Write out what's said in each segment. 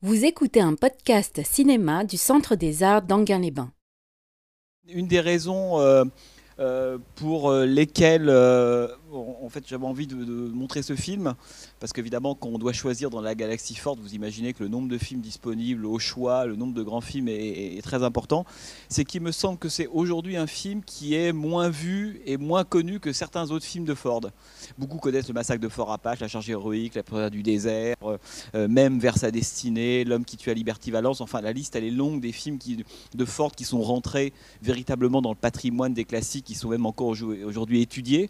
Vous écoutez un podcast cinéma du Centre des Arts d'Anguin-les-Bains. Une des raisons euh, euh, pour euh, lesquelles en fait j'avais envie de, montrer ce film, parce qu'évidemment quand on doit choisir dans la galaxie forte, vous imaginez que le nombre de films disponibles au choix, le nombre de grands films est, très important, c'est qu'il me semble que c'est aujourd'hui un film qui est moins vu et moins connu que certains autres films de Ford. Beaucoup connaissent le massacre de Fort Apache, la charge héroïque, la prière du désert, euh, euh, même vers sa destinée, l'homme qui tue à Liberty Valence, enfin la liste elle est longue des films de Ford qui sont rentrés véritablement dans le patrimoine des classiques qui sont même encore aujourd'hui étudiés,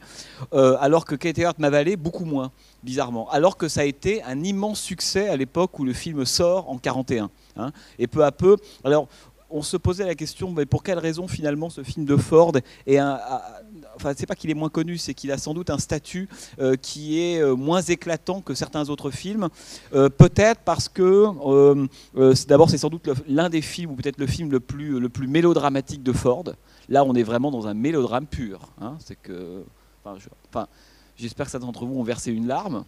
Euh, alors que Kate Hart Mavalé, beaucoup moins, bizarrement. Alors que ça a été un immense succès à l'époque où le film sort en 41. hein. et peu à peu, alors on se posait la question, mais pour quelle raison finalement ce film de Ford est un, a- enfin c'est pas qu'il est moins connu, c'est qu'il a sans doute un statut euh, qui est euh, moins éclatant que certains autres films. Euh, peut-être parce que euh, euh, d'abord c'est sans doute l'un des films ou peut-être le film le plus le plus mélodramatique de Ford. Là on est vraiment dans un mélodrame pur. hein. c'est que, j'espère que certains d'entre vous ont versé une larme.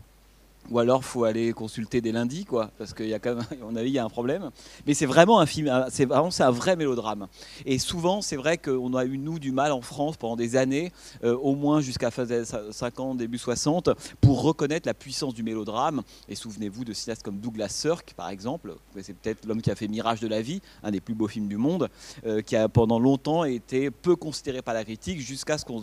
Ou alors faut aller consulter dès lundi, quoi, parce qu'il y a quand même, mon avis, il y a un problème. Mais c'est vraiment un film, c'est vraiment c'est un vrai mélodrame. Et souvent, c'est vrai qu'on a eu nous du mal en France pendant des années, euh, au moins jusqu'à fin des 50, début 60, pour reconnaître la puissance du mélodrame. Et souvenez-vous de cinéastes comme Douglas Sirk, par exemple, c'est peut-être l'homme qui a fait Mirage de la vie, un des plus beaux films du monde, euh, qui a pendant longtemps été peu considéré par la critique, jusqu'à ce qu'on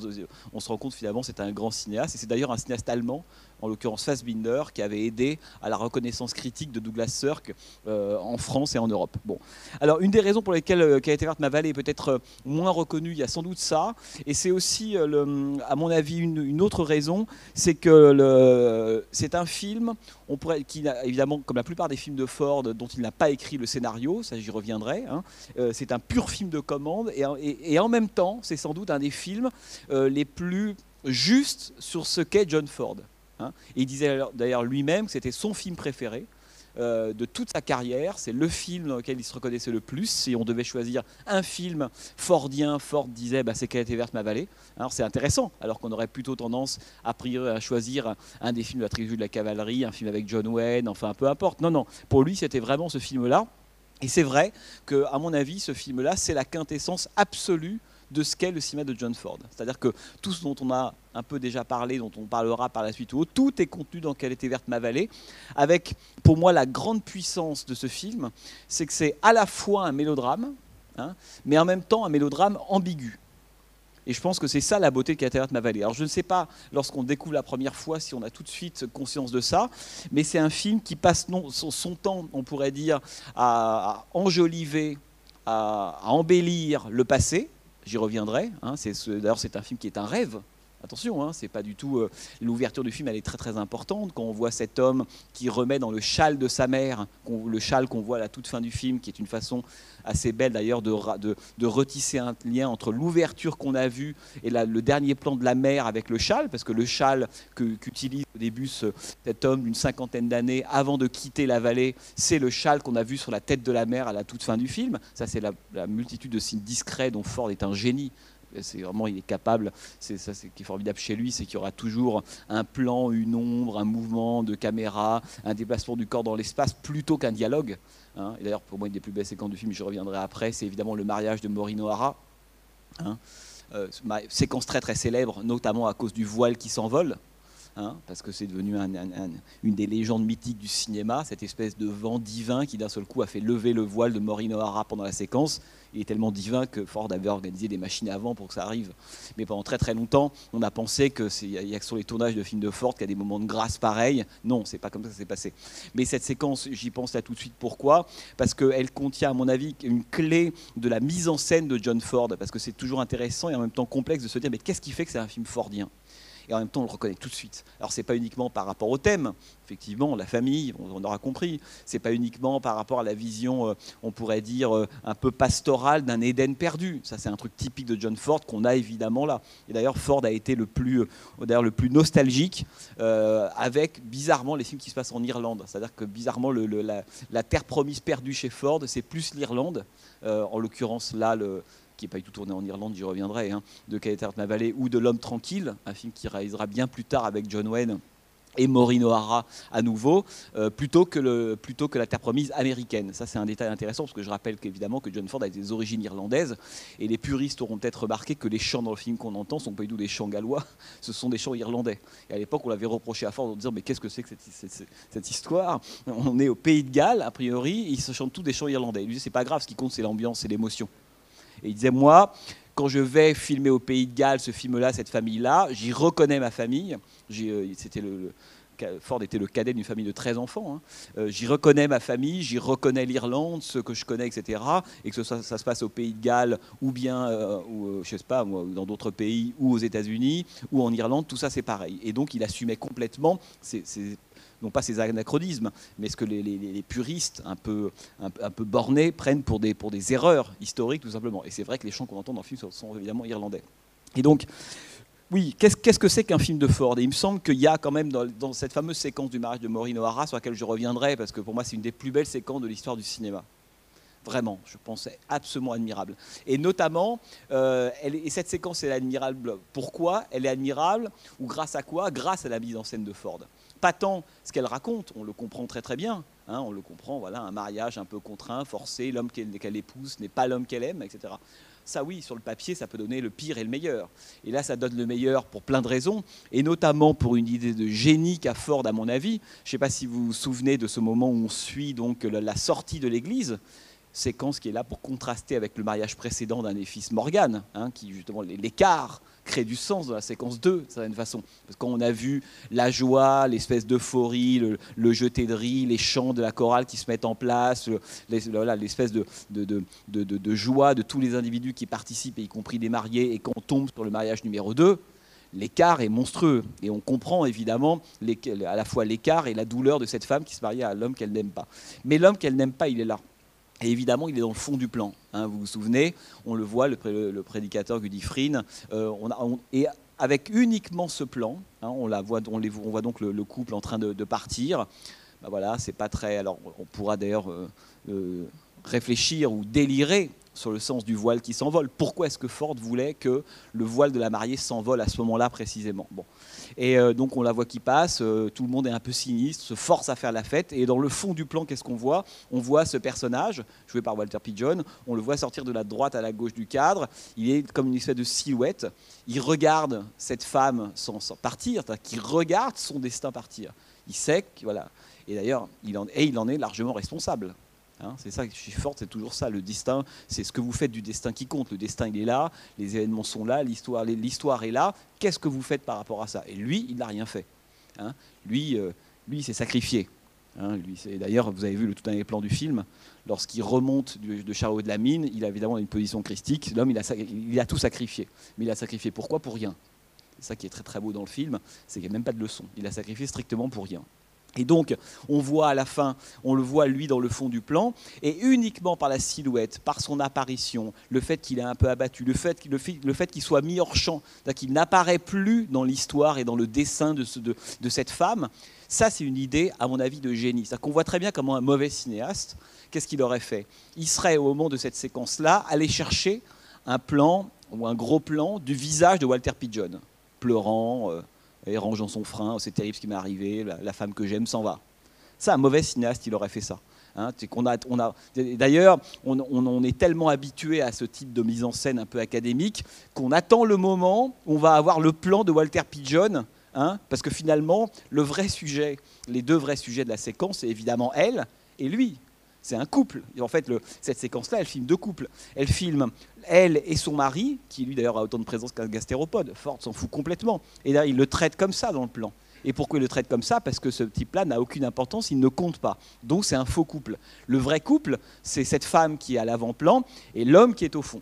on se rend compte finalement c'est un grand cinéaste. Et c'est d'ailleurs un cinéaste allemand en l'occurrence Fassbinder, qui avait aidé à la reconnaissance critique de Douglas Sirk euh, en France et en Europe. Bon. Alors, une des raisons pour lesquelles euh, Kate Evert Mavalé est peut-être euh, moins reconnu, il y a sans doute ça, et c'est aussi, euh, à mon avis, une, autre raison, c'est que c'est un film, on pourrait, qui évidemment, comme la plupart des films de Ford, dont il n'a pas écrit le scénario, ça j'y reviendrai, hein, c'est un pur film de commande, et, en- même temps, c'est sans doute un des films les plus justes sur ce qu'est John Ford. Hein. Il disait d'ailleurs lui-même que c'était son film préféré euh, de toute sa carrière. C'est le film dans lequel il se reconnaissait le plus. Si on devait choisir un film fordien, Ford disait bah, c'est Qualité verte ma vallée. Alors c'est intéressant, alors qu'on aurait plutôt tendance à choisir un des films de la trilogie de la cavalerie, un film avec John Wayne, enfin peu importe. Non, non, pour lui c'était vraiment ce film-là. Et c'est vrai que, à mon avis, ce film-là, c'est la quintessence absolue de ce qu'est le cinéma de John Ford. C'est-à-dire que tout ce dont on a un peu déjà parlé, dont on parlera par la suite tout est contenu dans Quelle était verte ma vallée, avec pour moi la grande puissance de ce film, c'est que c'est à la fois un mélodrame, hein, mais en même temps un mélodrame ambigu. Et je pense que c'est ça la beauté de était verte ma vallée. Alors je ne sais pas, lorsqu'on découvre la première fois, si on a tout de suite conscience de ça, mais c'est un film qui passe non, son, temps, on pourrait dire, à, enjoliver, à embellir le passé, j'y reviendrai. hein, D'ailleurs, c'est un film qui est un rêve. Attention, hein, c'est pas du tout. euh, L'ouverture du film, elle est très très importante quand on voit cet homme qui remet dans le châle de sa mère, le châle qu'on voit à la toute fin du film, qui est une façon assez belle d'ailleurs de, de, retisser un lien entre l'ouverture qu'on a vue et le dernier plan de la mère avec le châle, parce que le châle qu'utilise au début ce- cet homme d'une cinquantaine d'années avant de quitter la vallée, c'est le châle qu'on a vu sur la tête de la mère à la toute fin du film. Ça, c'est la multitude de signes discrets dont Ford est un génie. C'est vraiment, il est capable. C'est ça, c'est qui est formidable chez lui, c'est qu'il y aura toujours un plan, une ombre, un mouvement de caméra, un déplacement du corps dans l'espace, plutôt qu'un dialogue. hein. Et d'ailleurs, pour moi, une des plus belles séquences du film, je reviendrai après, c'est évidemment le mariage de Maureen O'Hara. hein. Euh, séquence très très célèbre, notamment à cause du voile qui s'envole. hein, parce que c'est devenu un- un- un- une des légendes mythiques du cinéma, cette espèce de vent divin qui d'un seul coup a fait lever le voile de Maureen O'Hara pendant la séquence. Il est tellement divin que Ford avait organisé des machines avant pour que ça arrive. Mais pendant très très longtemps, on a pensé que c'est- a que sur les tournages de films de Ford qu'il y a des moments de grâce pareils. Non, c'est pas comme ça que ça s'est passé. Mais cette séquence, j'y pense là tout de suite. Pourquoi? Parce qu'elle contient, à mon avis, une clé de la mise en scène de John Ford. Parce que c'est toujours intéressant et en même temps complexe de se dire mais qu'est-ce qui fait que c'est un film fordien? Et en même temps on le reconnaît tout de suite. Alors c'est pas uniquement par rapport au thème, effectivement la famille, on, aura compris. C'est pas uniquement par rapport à la vision, euh, on pourrait dire euh, un peu pastorale d'un Éden perdu. Ça c'est un truc typique de John Ford qu'on a évidemment là. Et d'ailleurs Ford a été le plus, euh, le plus nostalgique avec bizarrement les films qui se passent en Irlande. C'est-à-dire que bizarrement la, terre promise perdue chez Ford, c'est plus l'Irlande. En l'occurrence là le qui n'est pas du tout tourné en Irlande, j'y reviendrai, hein, de Kate Ma Valley, ou de L'homme tranquille, un film qu'il réalisera bien plus tard avec John Wayne et Maureen O'Hara à nouveau, euh, plutôt, que la terre promise américaine. Ça, c'est un détail intéressant parce que je rappelle qu'évidemment que John Ford a des origines irlandaises et les puristes auront peut-être remarqué que les chants dans le film qu'on entend sont pas du tout des chants gallois, ce sont des chants irlandais. Et à l'époque, on l'avait reproché à Ford en disant mais qu'est-ce que c'est que cette, histoire? On est au pays de Galles, a priori, ils se chantent tous des chants irlandais. Il lui disait c'est pas grave, ce qui compte c'est l'ambiance, c'est l'émotion. Et il disait moi, quand je vais filmer au Pays de Galles ce film-là, cette famille-là, j'y reconnais ma famille. Euh, Ford était le cadet d'une famille de 13 enfants. Hein. Euh, j'y reconnais ma famille, j'y reconnais l'Irlande, ceux que je connais, etc. Et que ça, se passe au Pays de Galles ou bien, euh, ou, je sais pas, dans d'autres pays ou aux États-Unis ou en Irlande, tout ça c'est pareil. Et donc il assumait complètement non pas ces anachronismes, mais ce que les, puristes un peu, un, peu bornés prennent pour des, pour des erreurs historiques, tout simplement. Et c'est vrai que les chants qu'on entend dans le film sont, évidemment irlandais. Et donc, oui, qu'est-ce que c'est qu'un film de Ford? Et il me semble qu'il y a quand même dans, cette fameuse séquence du mariage de Maureen O'Hara, sur laquelle je reviendrai, parce que pour moi c'est une des plus belles séquences de l'histoire du cinéma. Vraiment, je pense c'est absolument admirable. Et notamment, euh, et cette séquence est admirable. Pourquoi? Elle est admirable, ou grâce à quoi? Grâce à la mise en scène de Ford pas tant ce qu'elle raconte, on le comprend très très bien, hein, on le comprend, voilà, un mariage un peu contraint, forcé, l'homme qu'elle épouse n'est pas l'homme qu'elle aime, etc. Ça oui, sur le papier, ça peut donner le pire et le meilleur. Et là, ça donne le meilleur pour plein de raisons, et notamment pour une idée de génie qu'a Ford, à mon avis. Je ne sais pas si vous vous souvenez de ce moment où on suit donc la sortie de l'église, séquence qui est là pour contraster avec le mariage précédent d'un des fils Morgan, hein, qui justement l'écart crée du sens dans la séquence 2, d'une certaine façon. Parce qu'on a vu la joie, l'espèce d'euphorie, le, le, jeté de riz, les chants de la chorale qui se mettent en place, l'espèce de, joie de tous les individus qui participent, y compris des mariés, et qu'on tombe sur le mariage numéro 2, l'écart est monstrueux. Et on comprend évidemment à la fois l'écart et la douleur de cette femme qui se marie à l'homme qu'elle n'aime pas. Mais l'homme qu'elle n'aime pas, il est là. Et évidemment, il est dans le fond du plan. Hein, vous vous souvenez, on le voit, le, prédicateur Gudifrine, euh, et avec uniquement ce plan, hein, on, voit, voit donc le, couple en train de, partir. Ben voilà, c'est pas très. On pourra d'ailleurs euh, euh, réfléchir ou délirer sur le sens du voile qui s'envole. Pourquoi est-ce que Ford voulait que le voile de la mariée s'envole à ce moment-là précisément? Et euh, donc on la voit qui passe, euh, tout le monde est un peu sinistre, se force à faire la fête. Et dans le fond du plan, qu'est-ce qu'on voit? On voit ce personnage, joué par Walter Pigeon, on le voit sortir de la droite à la gauche du cadre. Il est comme une espèce de silhouette. Il regarde cette femme sans, partir, qui regarde son destin partir. Il sait que, voilà. Et d'ailleurs, il et il en est largement responsable. Hein, c'est ça je suis forte, c'est toujours ça. Le destin, c'est ce que vous faites du destin qui compte. Le destin, il est là, les événements sont là, l'histoire, l'histoire est là. Qu'est-ce que vous faites par rapport à ça? Et lui, il n'a rien fait. Hein. lui, euh, lui, s'est sacrifié. Hein. lui, d'ailleurs, vous avez vu le tout dernier plan du film. Lorsqu'il remonte de Charlot de la mine, il a évidemment une position christique. L'homme, il a, il a tout sacrifié. Mais il a sacrifié pourquoi? Pour rien. C'est ça qui est très très beau dans le film, c'est qu'il n'y a même pas de leçon. Il a sacrifié strictement pour rien. Et donc, on voit à la fin, on le voit lui dans le fond du plan, et uniquement par la silhouette, par son apparition, le fait qu'il est un peu abattu, le fait, qu'il soit mis hors champ, qu'il n'apparaît plus dans l'histoire et dans le dessin de, cette femme, ça c'est une idée, à mon avis, de génie. C'est-à-dire qu'on voit très bien comment un mauvais cinéaste, qu'est-ce qu'il aurait fait? Il serait, au moment de cette séquence-là, allé chercher un plan, ou un gros plan, du visage de Walter Pigeon, pleurant. Euh, et rangeant son frein, oh, c'est terrible ce qui m'est arrivé, la, femme que j'aime s'en va. Ça, un mauvais cinéaste, il aurait fait ça. Hein, on a, D'ailleurs, on, on, est tellement habitué à ce type de mise en scène un peu académique qu'on attend le moment où on va avoir le plan de Walter Pigeon, hein, parce que finalement, le vrai sujet, les deux vrais sujets de la séquence, c'est évidemment elle et lui. C'est un couple. En fait, cette séquence-là, elle filme deux couples. Elle filme elle et son mari, qui lui d'ailleurs a autant de présence qu'un gastéropode. Ford s'en fout complètement. Et là, il le traite comme ça dans le plan. Et pourquoi il le traite comme ça? Parce que ce type-là n'a aucune importance, il ne compte pas. Donc c'est un faux couple. Le vrai couple, c'est cette femme qui est à l'avant-plan et l'homme qui est au fond.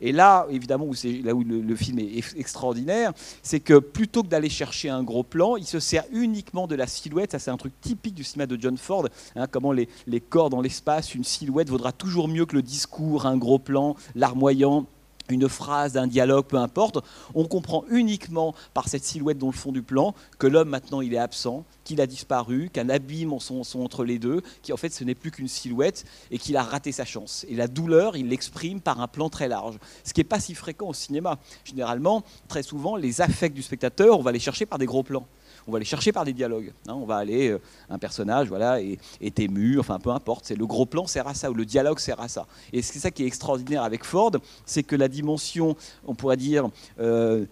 Et là, évidemment, où le, film est extraordinaire, c'est que plutôt que d'aller chercher un gros plan, il se sert uniquement de la silhouette. Ça, c'est un truc typique du cinéma de John Ford. Hein, comment les corps dans l'espace, une silhouette vaudra toujours mieux que le discours, un gros plan, larmoyant une phrase, un dialogue, peu importe, on comprend uniquement par cette silhouette dans le fond du plan que l'homme maintenant il est absent, qu'il a disparu, qu'un abîme sont, sont, entre les deux, qu'en fait ce n'est plus qu'une silhouette et qu'il a raté sa chance. Et la douleur, il l'exprime par un plan très large, ce qui n'est pas si fréquent au cinéma. Généralement, très souvent, les affects du spectateur, on va les chercher par des gros plans on va les chercher par des dialogues. Hein. on va aller, euh, un personnage voilà, est, est, ému, enfin peu importe, c'est le gros plan sert à ça, ou le dialogue sert à ça. Et c'est ça qui est extraordinaire avec Ford, c'est que la dimension, on pourrait dire, euh,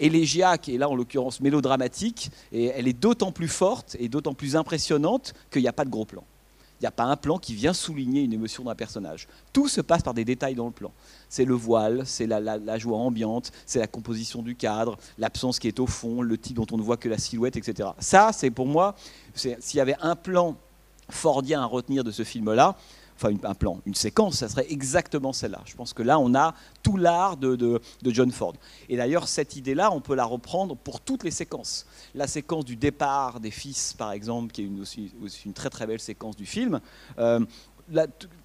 élégiaque, et là en l'occurrence mélodramatique, et elle est d'autant plus forte et d'autant plus impressionnante qu'il n'y a pas de gros plan. Il n'y a pas un plan qui vient souligner une émotion d'un personnage. Tout se passe par des détails dans le plan. C'est le voile, c'est la, joie ambiante, c'est la composition du cadre, l'absence qui est au fond, le type dont on ne voit que la silhouette, etc. Ça, c'est pour moi, s'il y avait un plan fordien à retenir de ce film-là, enfin un plan, une séquence, ça serait exactement celle-là. Je pense que là, on a tout l'art de, John Ford. Et d'ailleurs, cette idée-là, on peut la reprendre pour toutes les séquences. La séquence du départ des fils, par exemple, qui est aussi, une très très belle séquence du film. Euh,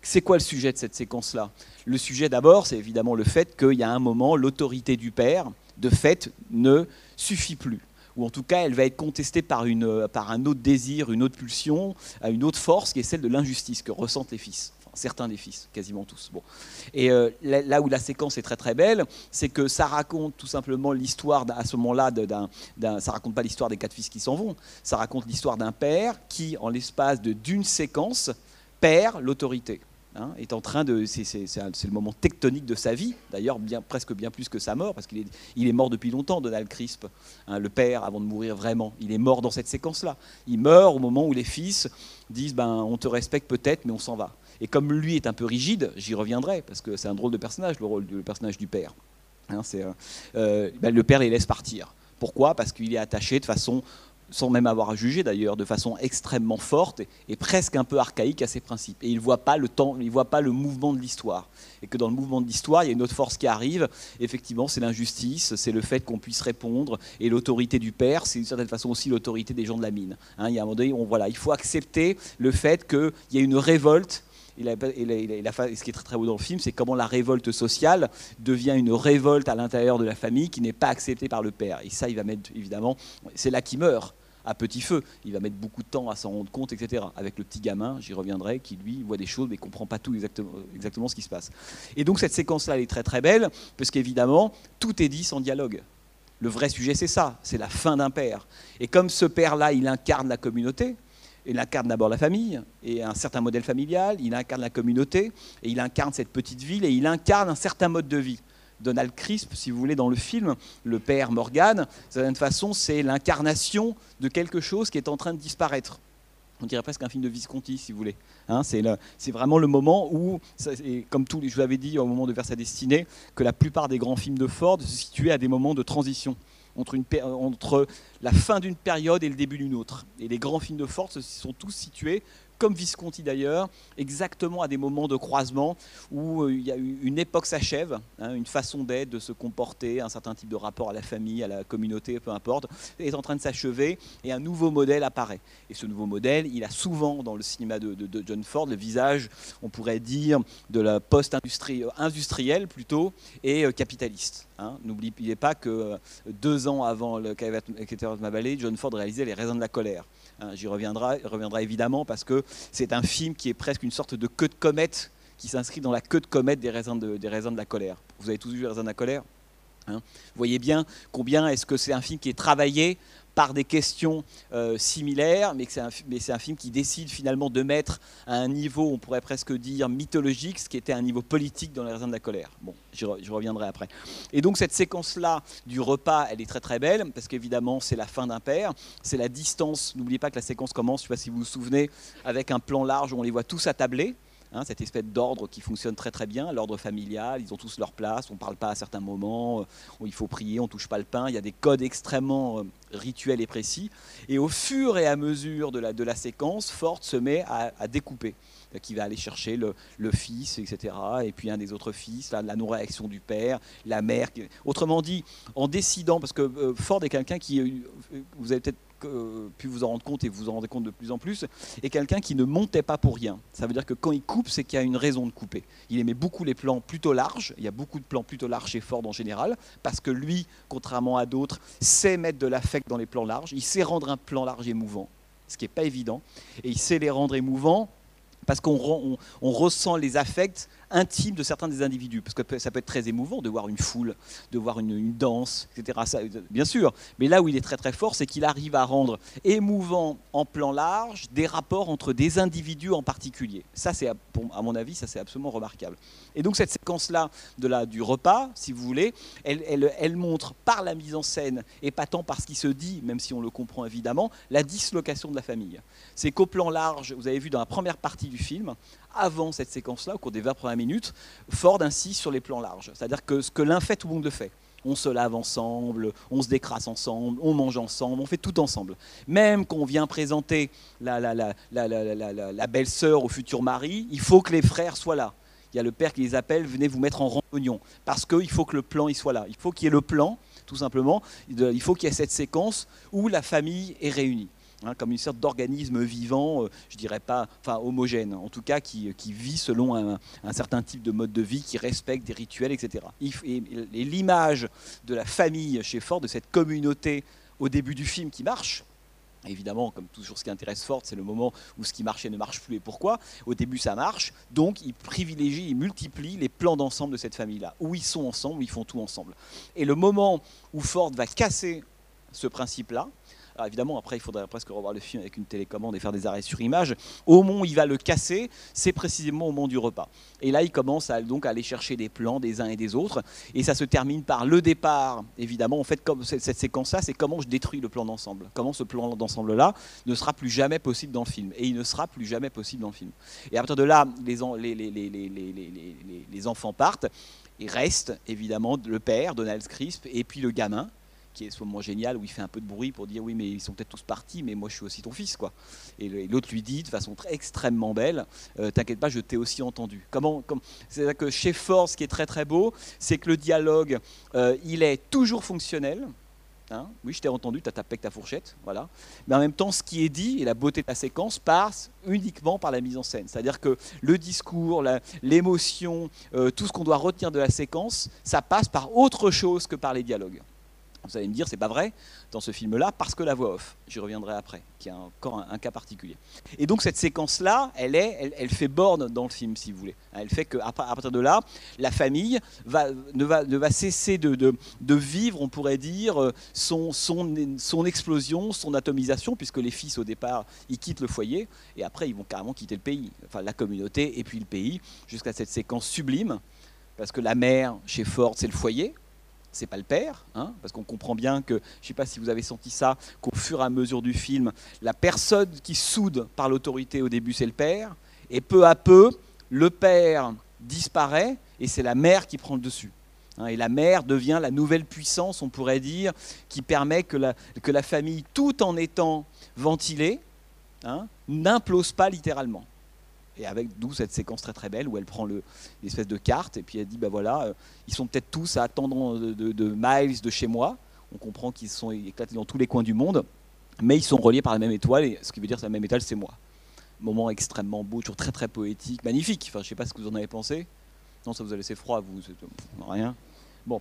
c'est quoi le sujet de cette séquence-là? Le sujet d'abord, c'est évidemment le fait qu'il y a un moment, l'autorité du père, de fait, ne suffit plus ou en tout cas elle va être contestée par, une, par un autre désir, une autre pulsion, une autre force qui est celle de l'injustice que ressentent les fils. certains des fils, quasiment tous. Bon. Et euh, là, où la séquence est très très belle, c'est que ça raconte tout simplement l'histoire à ce moment-là d'un, ça raconte pas l'histoire des quatre fils qui s'en vont, ça raconte l'histoire d'un père qui, en l'espace de d'une séquence, perd l'autorité. Hein, est en train de. C'est le moment tectonique de sa vie, d'ailleurs, bien, presque bien plus que sa mort, parce qu'il est, il est mort depuis longtemps, Donald Crisp, hein, le père, avant de mourir vraiment. Il est mort dans cette séquence-là. Il meurt au moment où les fils disent ben, On te respecte peut-être, mais on s'en va. Et comme lui est un peu rigide, j'y reviendrai, parce que c'est un drôle de personnage, le rôle du personnage du père. Hein, euh, euh, ben, le père les laisse partir. Pourquoi? Parce qu'il est attaché de façon sans même avoir à juger d'ailleurs, de façon extrêmement forte et, presque un peu archaïque à ses principes. Et il ne voit pas le temps, il voit pas le mouvement de l'histoire. Et que dans le mouvement de l'histoire, il y a une autre force qui arrive. Effectivement, c'est l'injustice, c'est le fait qu'on puisse répondre. Et l'autorité du père, c'est d'une certaine façon aussi l'autorité des gens de la mine. Hein, il y a un moment donné, on, voilà, il faut accepter le fait qu'il y ait une révolte a, ce qui est très, très beau dans le film, c'est comment la révolte sociale devient une révolte à l'intérieur de la famille qui n'est pas acceptée par le père. Et ça, il va mettre, évidemment, c'est là qu'il meurt à petit feu. Il va mettre beaucoup de temps à s'en rendre compte, etc. Avec le petit gamin, j'y reviendrai, qui lui voit des choses mais ne comprend pas tout exactement, exactement ce qui se passe. Et donc cette séquence-là, elle est très très belle, parce qu'évidemment, tout est dit sans dialogue. Le vrai sujet, c'est ça, c'est la fin d'un père. Et comme ce père-là, il incarne la communauté, il incarne d'abord la famille et un certain modèle familial, il incarne la communauté et il incarne cette petite ville et il incarne un certain mode de vie. Donald Crisp, si vous voulez, dans le film, le père Morgan, de certaine façon, c'est l'incarnation de quelque chose qui est en train de disparaître. On dirait presque un film de Visconti, si vous voulez. Hein, c'est vraiment le moment où, comme tous, je vous l'avais dit au moment de Vers sa destinée, que la plupart des grands films de Ford se situaient à des moments de transition entre, entre la fin d'une période et le début d'une autre. Et les grands films de Ford se sont tous situés comme Visconti d'ailleurs, exactement à des moments de croisement où euh, il y a une époque s'achève, hein, une façon d'être, de se comporter, un certain type de rapport à la famille, à la communauté, peu importe, est en train de s'achever et un nouveau modèle apparaît. Et ce nouveau modèle, il a souvent dans le cinéma de, John Ford le visage, on pourrait dire, de la post-industrielle plutôt et euh, capitaliste. Hein. N'oubliez pas que euh, deux ans avant le de ma vallée, John Ford réalisait Les raisins de la colère. Hein, j'y reviendrai, reviendra évidemment parce que c'est un film qui est presque une sorte de queue de comète qui s'inscrit dans la queue de comète des raisins de, des raisins de la colère. Vous avez tous vu Les raisins de la colère? Hein? Vous voyez bien combien est-ce que c'est un film qui est travaillé par des questions euh, similaires, mais c'est un, film qui décide finalement de mettre à un niveau, on pourrait presque dire, mythologique, ce qui était un niveau politique dans les raisins de la colère. Bon, je reviendrai après. Et donc cette séquence-là du repas, elle est très très belle, parce qu'évidemment c'est la fin d'un père, c'est la distance, n'oubliez pas que la séquence commence, je ne sais pas si vous vous souvenez, avec un plan large où on les voit tous attablés, Hein, cette espèce d'ordre qui fonctionne très très bien, l'ordre familial, ils ont tous leur place, on ne parle pas à certains moments, euh, il faut prier, on ne touche pas le pain, il y a des codes extrêmement euh, rituels et précis. Et au fur et à mesure de la, de la séquence, Ford se met à, découper qui va aller chercher le, fils, etc. Et puis un des autres fils, la, la non-réaction du père, la mère. Autrement dit, en décidant, parce que euh, Ford est quelqu'un qui, vous avez peut-être euh, pu vous en rendre compte et vous en rendez compte de plus en plus, est quelqu'un qui ne montait pas pour rien. Ça veut dire que quand il coupe, c'est qu'il y a une raison de couper. Il aimait beaucoup les plans plutôt larges, il y a beaucoup de plans plutôt larges chez Ford en général, parce que lui, contrairement à d'autres, sait mettre de l'affect dans les plans larges, il sait rendre un plan large émouvant, ce qui n'est pas évident, et il sait les rendre émouvants parce qu'on on, ressent les affects intime de certains des individus. Parce que ça peut être très émouvant de voir une foule, de voir une, danse, etc. Bien sûr. Mais là où il est très très fort, c'est qu'il arrive à rendre émouvant en plan large des rapports entre des individus en particulier. Ça, c'est, à mon avis, ça c'est absolument remarquable. Et donc cette séquence-là de la, du repas, si vous voulez, elle, elle, elle montre par la mise en scène et pas tant par ce qui se dit, même si on le comprend évidemment, la dislocation de la famille. C'est qu'au plan large, vous avez vu dans la première partie du film, avant cette séquence-là, au cours des 20 premières minutes, Ford insiste sur les plans larges. C'est-à-dire que ce que l'un fait, tout le monde le fait. On se lave ensemble, on se décrasse ensemble, on mange ensemble, on fait tout ensemble. Même quand on vient présenter la, belle-sœur au futur mari, il faut que les frères soient là. Il y a le père qui les appelle, venez vous mettre en rang parce qu'il faut que le plan il soit là. Il faut qu'il y ait le plan, tout simplement. Il faut qu'il y ait cette séquence où la famille est réunie. Hein, comme une sorte d'organisme vivant, euh, je dirais pas, enfin homogène, en tout cas qui, vit selon un, certain type de mode de vie, qui respecte des rituels, etc. Et, l'image de la famille chez Ford, de cette communauté au début du film qui marche, Évidemment, comme toujours ce qui intéresse Ford, c'est le moment où ce qui marchait ne marche plus et pourquoi. Au début, ça marche. Donc, il privilégie, il multiplie les plans d'ensemble de cette famille-là, où ils sont ensemble, où ils font tout ensemble. Et le moment où Ford va casser ce principe-là, alors évidemment, après, il faudrait presque revoir le film avec une télécommande et faire des arrêts sur image. Au moment où il va le casser, c'est précisément au moment du repas. Et là, il commence à, donc à aller chercher des plans des uns et des autres. Et ça se termine par le départ, évidemment. En fait, comme cette, séquence-là, c'est comment je détruis le plan d'ensemble. Comment ce plan d'ensemble-là ne sera plus jamais possible dans le film. Et il ne sera plus jamais possible dans le film. Et à partir de là, les, les, enfants partent. Et reste évidemment le père, Donald Crisp, et puis le gamin, qui est ce génial où il fait un peu de bruit pour dire oui mais ils sont peut-être tous partis mais moi je suis aussi ton fils quoi et l'autre lui dit de façon très extrêmement belle euh, t'inquiète pas je t'ai aussi entendu comment, c'est à que chez Ford ce qui est très très beau c'est que le dialogue euh, il est toujours fonctionnel hein. oui, je t'ai entendu, tu as tapé avec ta fourchette, voilà. Mais en même temps, ce qui est dit et la beauté de la séquence passe uniquement par la mise en scène. C'est-à-dire que le discours, l'émotion, euh, tout ce qu'on doit retenir de la séquence, ça passe par autre chose que par les dialogues. Vous allez me dire, c'est pas vrai dans ce film-là, parce que la voix off, j'y reviendrai après, qui est encore un, cas particulier. Et donc cette séquence-là, elle, fait borne dans le film, si vous voulez. Elle fait qu'à partir de là, la famille va, ne, va, cesser de, vivre, on pourrait dire, son, son, son explosion, son atomisation, puisque les fils, au départ, ils quittent le foyer, et après, ils vont carrément quitter le pays, enfin la communauté, et puis le pays, jusqu'à cette séquence sublime, parce que la mère, chez Ford, c'est le foyer, c'est pas le père, hein, parce qu'on comprend bien que, je ne sais pas si vous avez senti ça, qu'au fur et à mesure du film, la personne qui soude par l'autorité au début, c'est le père, et peu à peu, le père disparaît, et c'est la mère qui prend le dessus. Hein, et la mère devient la nouvelle puissance, on pourrait dire, qui permet que la, famille, tout en étant ventilée, hein, n'implose pas littéralement. Et avec d'où cette séquence très très belle où elle prend l'espèce de carte et puis elle dit bah voilà, euh, ils sont peut-être tous à attendre de, de, miles de chez moi. On comprend qu'ils sont éclatés dans tous les coins du monde, mais ils sont reliés par la même étoile et ce qui veut dire que la même étoile c'est moi. Moment extrêmement beau, toujours très très poétique, magnifique. Enfin, je sais pas ce que vous en avez pensé. Non, ça vous a laissé froid, vous, rien. Bon,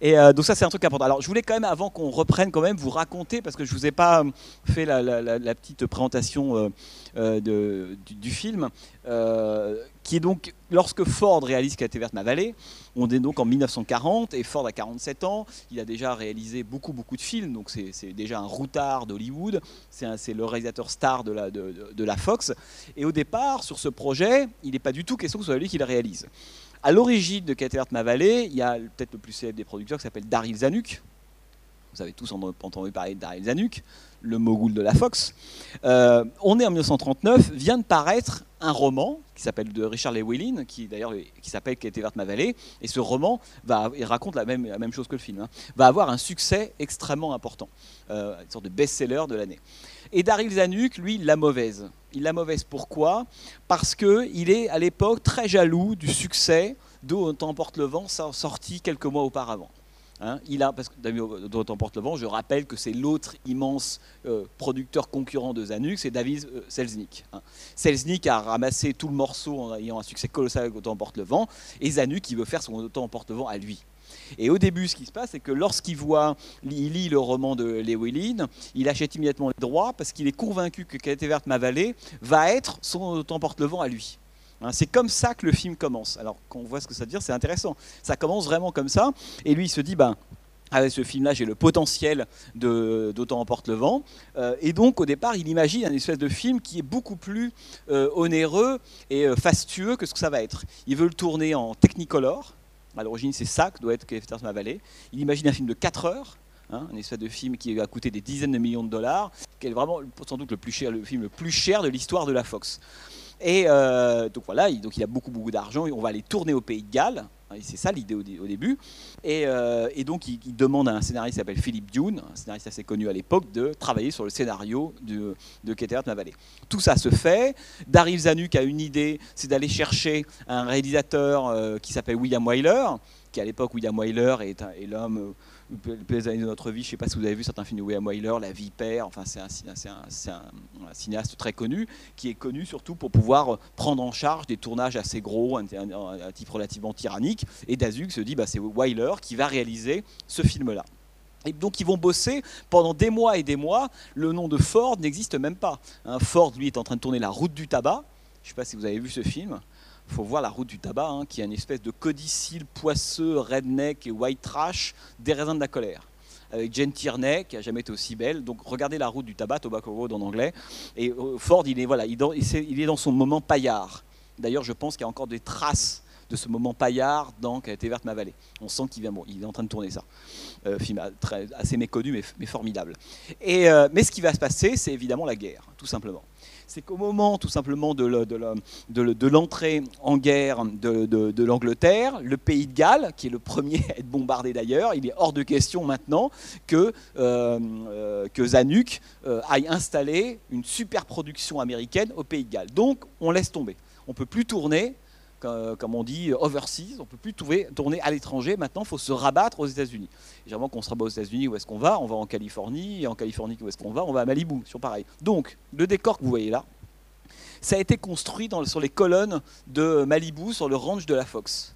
et euh, donc ça c'est un truc important. Alors je voulais quand même, avant qu'on reprenne quand même, vous raconter, parce que je ne vous ai pas euh, fait la, petite présentation euh, du, film, qui est donc, lorsque Ford réalise Qualité verte ma vallée, on est donc en 1940, et Ford a 47 ans, il a déjà réalisé beaucoup beaucoup de films, donc c'est déjà un routard d'Hollywood, c'est le réalisateur star de la Fox, et au départ, sur ce projet, il n'est pas du tout question que ce soit lui qui le réalise. À l'origine de Catherine Ma Vallée, il y a peut-être le plus célèbre des producteurs qui s'appelle Daryl Zanuck. Vous avez tous entendu parler de Daryl Zanuck, le mogul de la Fox. Euh, on est en 1939, vient de paraître un roman qui s'appelle de Richard Llewellyn, qui d'ailleurs qui s'appelle Qui était ma vallée, et ce roman va, il raconte la même, la même chose que le film, hein, va avoir un succès extrêmement important, euh, une sorte de best-seller de l'année. Et Daryl Zanuck, lui, la mauvaise. Il la mauvaise pourquoi? Parce qu'il est à l'époque très jaloux du succès d'Où emporte le vent sorti quelques mois auparavant. Hein, il a, parce que D'où emporte le vent, je rappelle que c'est l'autre immense euh, producteur concurrent de Zanuck, c'est David euh, Selznick. Hein. Selznick a ramassé tout le morceau en ayant un succès colossal avec Autant emporte le vent, et Zanuck, il veut faire son Autant emporte le vent à lui. Et au début, ce qui se passe, c'est que lorsqu'il voit, il lit le roman de Llewellyn, il achète immédiatement les droits parce qu'il est convaincu que Qualité verte ma va être son temps porte-le-vent à lui. Hein, c'est comme ça que le film commence. Alors, quand on voit ce que ça veut dire, c'est intéressant. Ça commence vraiment comme ça. Et lui, il se dit, ben, avec ce film-là, j'ai le potentiel d'Autant emporte le vent. Euh, et donc, au départ, il imagine un espèce de film qui est beaucoup plus euh, onéreux et euh, fastueux que ce que ça va être. Il veut le tourner en Technicolor. À l'origine, c'est ça que doit être Kefters ma vallée. Il imagine un film de 4 heures. Hein, un espèce de film qui a coûté des dizaines de millions de dollars, qui est vraiment sans doute le plus cher, le film le plus cher de l'histoire de la Fox. Et donc voilà, il, donc il a beaucoup beaucoup d'argent. On va aller tourner au Pays de Galles. C'est ça l'idée au, début. Euh, et, donc, il, demande à un scénariste qui s'appelle Philippe Dune, un scénariste assez connu à l'époque, de travailler sur le scénario de, de vallée. Tout ça se fait. Daryl Zanuck a une idée, c'est d'aller chercher un réalisateur euh, qui s'appelle William Wyler, qui à l'époque, William Wyler est, est l'homme euh, les années de notre vie. Je ne sais pas si vous avez vu certains films de William Wyler, La Vipère. Enfin, c'est un, cinéaste très connu qui est connu surtout pour pouvoir prendre en charge des tournages assez gros, un, type relativement tyrannique. Et Dazug se dit, bah, c'est Wyler qui va réaliser ce film-là. Et donc ils vont bosser pendant des mois et des mois. Le nom de Ford n'existe même pas. Hein, Ford, lui, est en train de tourner La Route du Tabac. Je ne sais pas si vous avez vu ce film. Il faut voir la route du tabac, hein, qui est une espèce de codicile poisseux, redneck et white trash des raisins de la colère. Avec Jane Tierney, qui a jamais été aussi belle. Donc regardez la route du tabac, Tobacco Road en anglais. Et euh, Ford, il est, voilà, il, est dans son moment paillard. D'ailleurs, je pense qu'il y a encore des traces de ce moment paillard dans été verte ma vallée. On sent qu'il est en train de tourner ça. Euh, film assez méconnu, mais, formidable. Euh, mais ce qui va se passer, c'est évidemment la guerre, tout simplement c'est qu'au moment tout simplement de, l'entrée en guerre de, l'Angleterre, le pays de Galles, qui est le premier à être bombardé d'ailleurs, il est hors de question maintenant que, euh, euh, que Zanuck euh, aille installer une super production américaine au pays de Galles. Donc on laisse tomber. On ne peut plus tourner comme on dit, overseas. On ne peut plus tourner à l'étranger. Maintenant, il faut se rabattre aux États-Unis. Généralement, quand on se rabat aux États-Unis, où est-ce qu'on va? On va en Californie. Et en Californie, où est-ce qu'on va? On va à Malibu, sur pareil. Donc, le décor que vous voyez là, ça a été construit sur les colonnes de Malibu, sur le ranch de la Fox.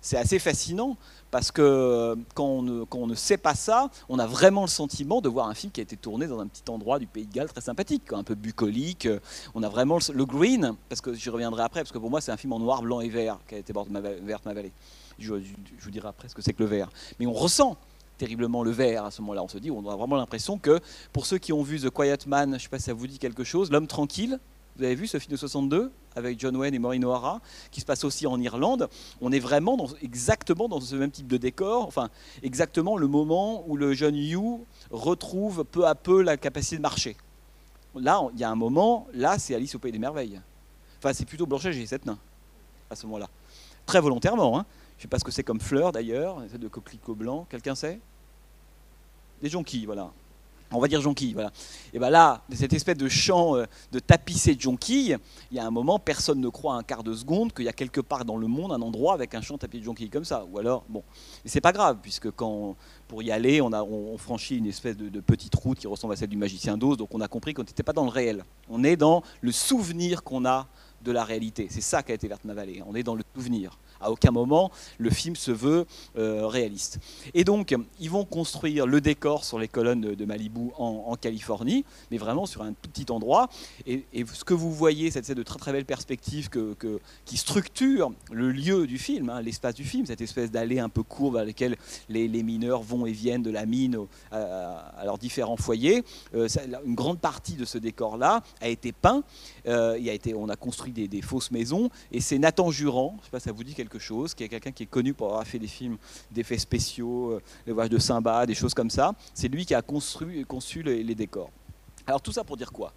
C'est assez fascinant parce que euh, quand on, ne, sait pas ça, on a vraiment le sentiment de voir un film qui a été tourné dans un petit endroit du Pays de Galles très sympathique, un peu bucolique. On a vraiment le, green, parce que j'y reviendrai après, parce que pour moi c'est un film en noir, blanc et vert qui a été ma, verte ma vallée. Je, vous dirai après ce que c'est que le vert. Mais on ressent terriblement le vert à ce moment-là. On se dit, on a vraiment l'impression que pour ceux qui ont vu The Quiet Man, je ne sais pas si ça vous dit quelque chose, L'homme tranquille, vous avez vu ce film de 62 avec John Wayne et Maureen O'Hara, qui se passe aussi en Irlande. On est vraiment exactement dans ce même type de décor, enfin exactement le moment où le jeune Hugh retrouve peu à peu la capacité de marcher. Là, il y a un moment, là c'est Alice au Pays des Merveilles. Enfin, c'est plutôt Blanche-Neige et sept nains à ce moment-là. Très volontairement. Hein. Je ne sais pas ce que c'est comme fleur d'ailleurs, de coquelicot blanc. Quelqu'un sait? Des jonquilles, voilà on va dire jonquille, voilà. Et bien là, cette espèce de champ euh, de tapissé de jonquilles, il y a un moment, personne ne croit un quart de seconde qu'il y a quelque part dans le monde un endroit avec un champ tapissé de jonquilles comme ça. Ou alors, bon, mais c'est pas grave, puisque quand, pour y aller, on, a, on, franchit une espèce de, petite route qui ressemble à celle du magicien d'Oz, donc on a compris qu'on n'était pas dans le réel. On est dans le souvenir qu'on a de la réalité. C'est ça qu'a été Verte Vallée. On est dans le souvenir. À aucun moment, le film se veut euh, réaliste. Et donc, ils vont construire le décor sur les colonnes de, Malibu en, Californie, mais vraiment sur un tout petit endroit. Et, ce que vous voyez, c'est de très très belles perspectives que, qui structurent le lieu du film, hein, l'espace du film, cette espèce d'allée un peu courbe à laquelle les, mineurs vont et viennent de la mine à, leurs différents foyers. Euh, une grande partie de ce décor-là a été peint. Euh, il a été, on a construit des, fausses maisons. Et c'est Nathan Jurand, je ne sais pas ça vous dit quelque quelque chose, qui est quelqu'un qui est connu pour avoir fait des films d'effets spéciaux, euh, les voyages de Simba, des choses comme ça. C'est lui qui a construit, conçu les, décors. Alors tout ça pour dire quoi?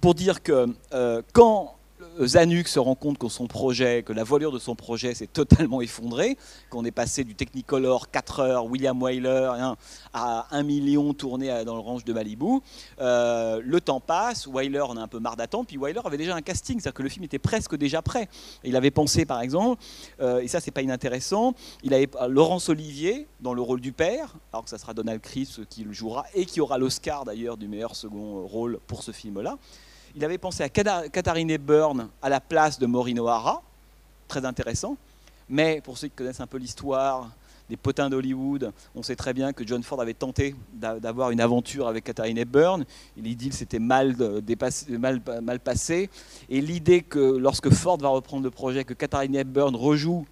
Pour dire que euh, quand Zanuck se rend compte que son projet, que la voilure de son projet s'est totalement effondrée, qu'on est passé du Technicolor 4 heures, William Wyler, hein, à 1 million tourné dans le range de Malibu. Euh, le temps passe, Wyler en a un peu marre d'attendre, puis Wyler avait déjà un casting, c'est-à-dire que le film était presque déjà prêt. Il avait pensé, par exemple, euh, et ça c'est pas inintéressant, il avait Laurence Olivier dans le rôle du père, alors que ça sera Donald Chris qui le jouera, et qui aura l'Oscar d'ailleurs du meilleur second rôle pour ce film-là. Il avait pensé à Katharine Hepburn à la place de Maureen O'Hara, très intéressant. Mais pour ceux qui connaissent un peu l'histoire des potins d'Hollywood. On sait très bien que John Ford avait tenté d'avoir une aventure avec Katharine Hepburn. L'idylle s'était mal, mal, mal passé. Et l'idée que lorsque Ford va reprendre le projet, que Katharine Hepburn rejoue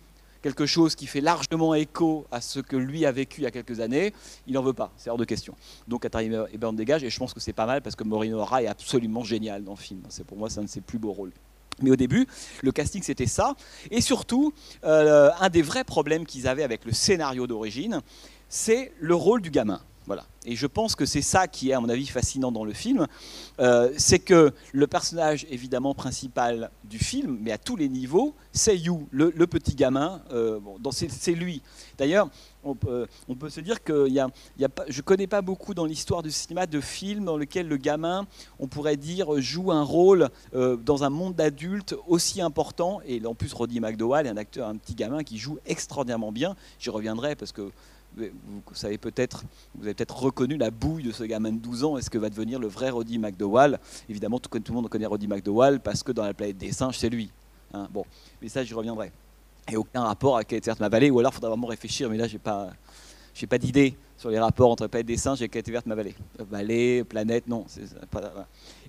quelque chose qui fait largement écho à ce que lui a vécu il y a quelques années, il n'en veut pas, c'est hors de question. Donc Katharine Hepburn dégage, et je pense que c'est pas mal parce que Maureen O'Hara est absolument génial dans le film. C'est pour moi c'est un de ses plus beaux rôles. Mais au début, le casting c'était ça, et surtout euh, un des vrais problèmes qu'ils avaient avec le scénario d'origine, c'est le rôle du gamin. Voilà. Et je pense que c'est ça qui est, à mon avis, fascinant dans le film. Euh, c'est que le personnage, évidemment, principal du film, mais à tous les niveaux, c'est You, le, petit gamin. Euh, c'est lui. D'ailleurs, on peut, se dire que y a, y a pas, je ne connais pas beaucoup dans l'histoire du cinéma de films dans lesquels le gamin, on pourrait dire, joue un rôle euh, dans un monde d'adultes aussi important. Et en plus, Roddy McDowall est un acteur, un petit gamin qui joue extraordinairement bien. J'y reviendrai parce que vous savez peut-être, vous avez peut-être reconnu la bouille de ce gamin de 12 ans. Est-ce que va devenir le vrai Roddy McDowall? Évidemment, tout, le monde connaît Roddy McDowall parce que dans la planète des singes, c'est lui. Hein. bon, mais ça, j'y reviendrai. Et aucun rapport avec ma vallée, ou alors il faudra vraiment réfléchir, mais là, j'ai pas, pas d'idée sur les rapports entre planète des singes et Qualité verte ma vallée. Vallée, planète, non.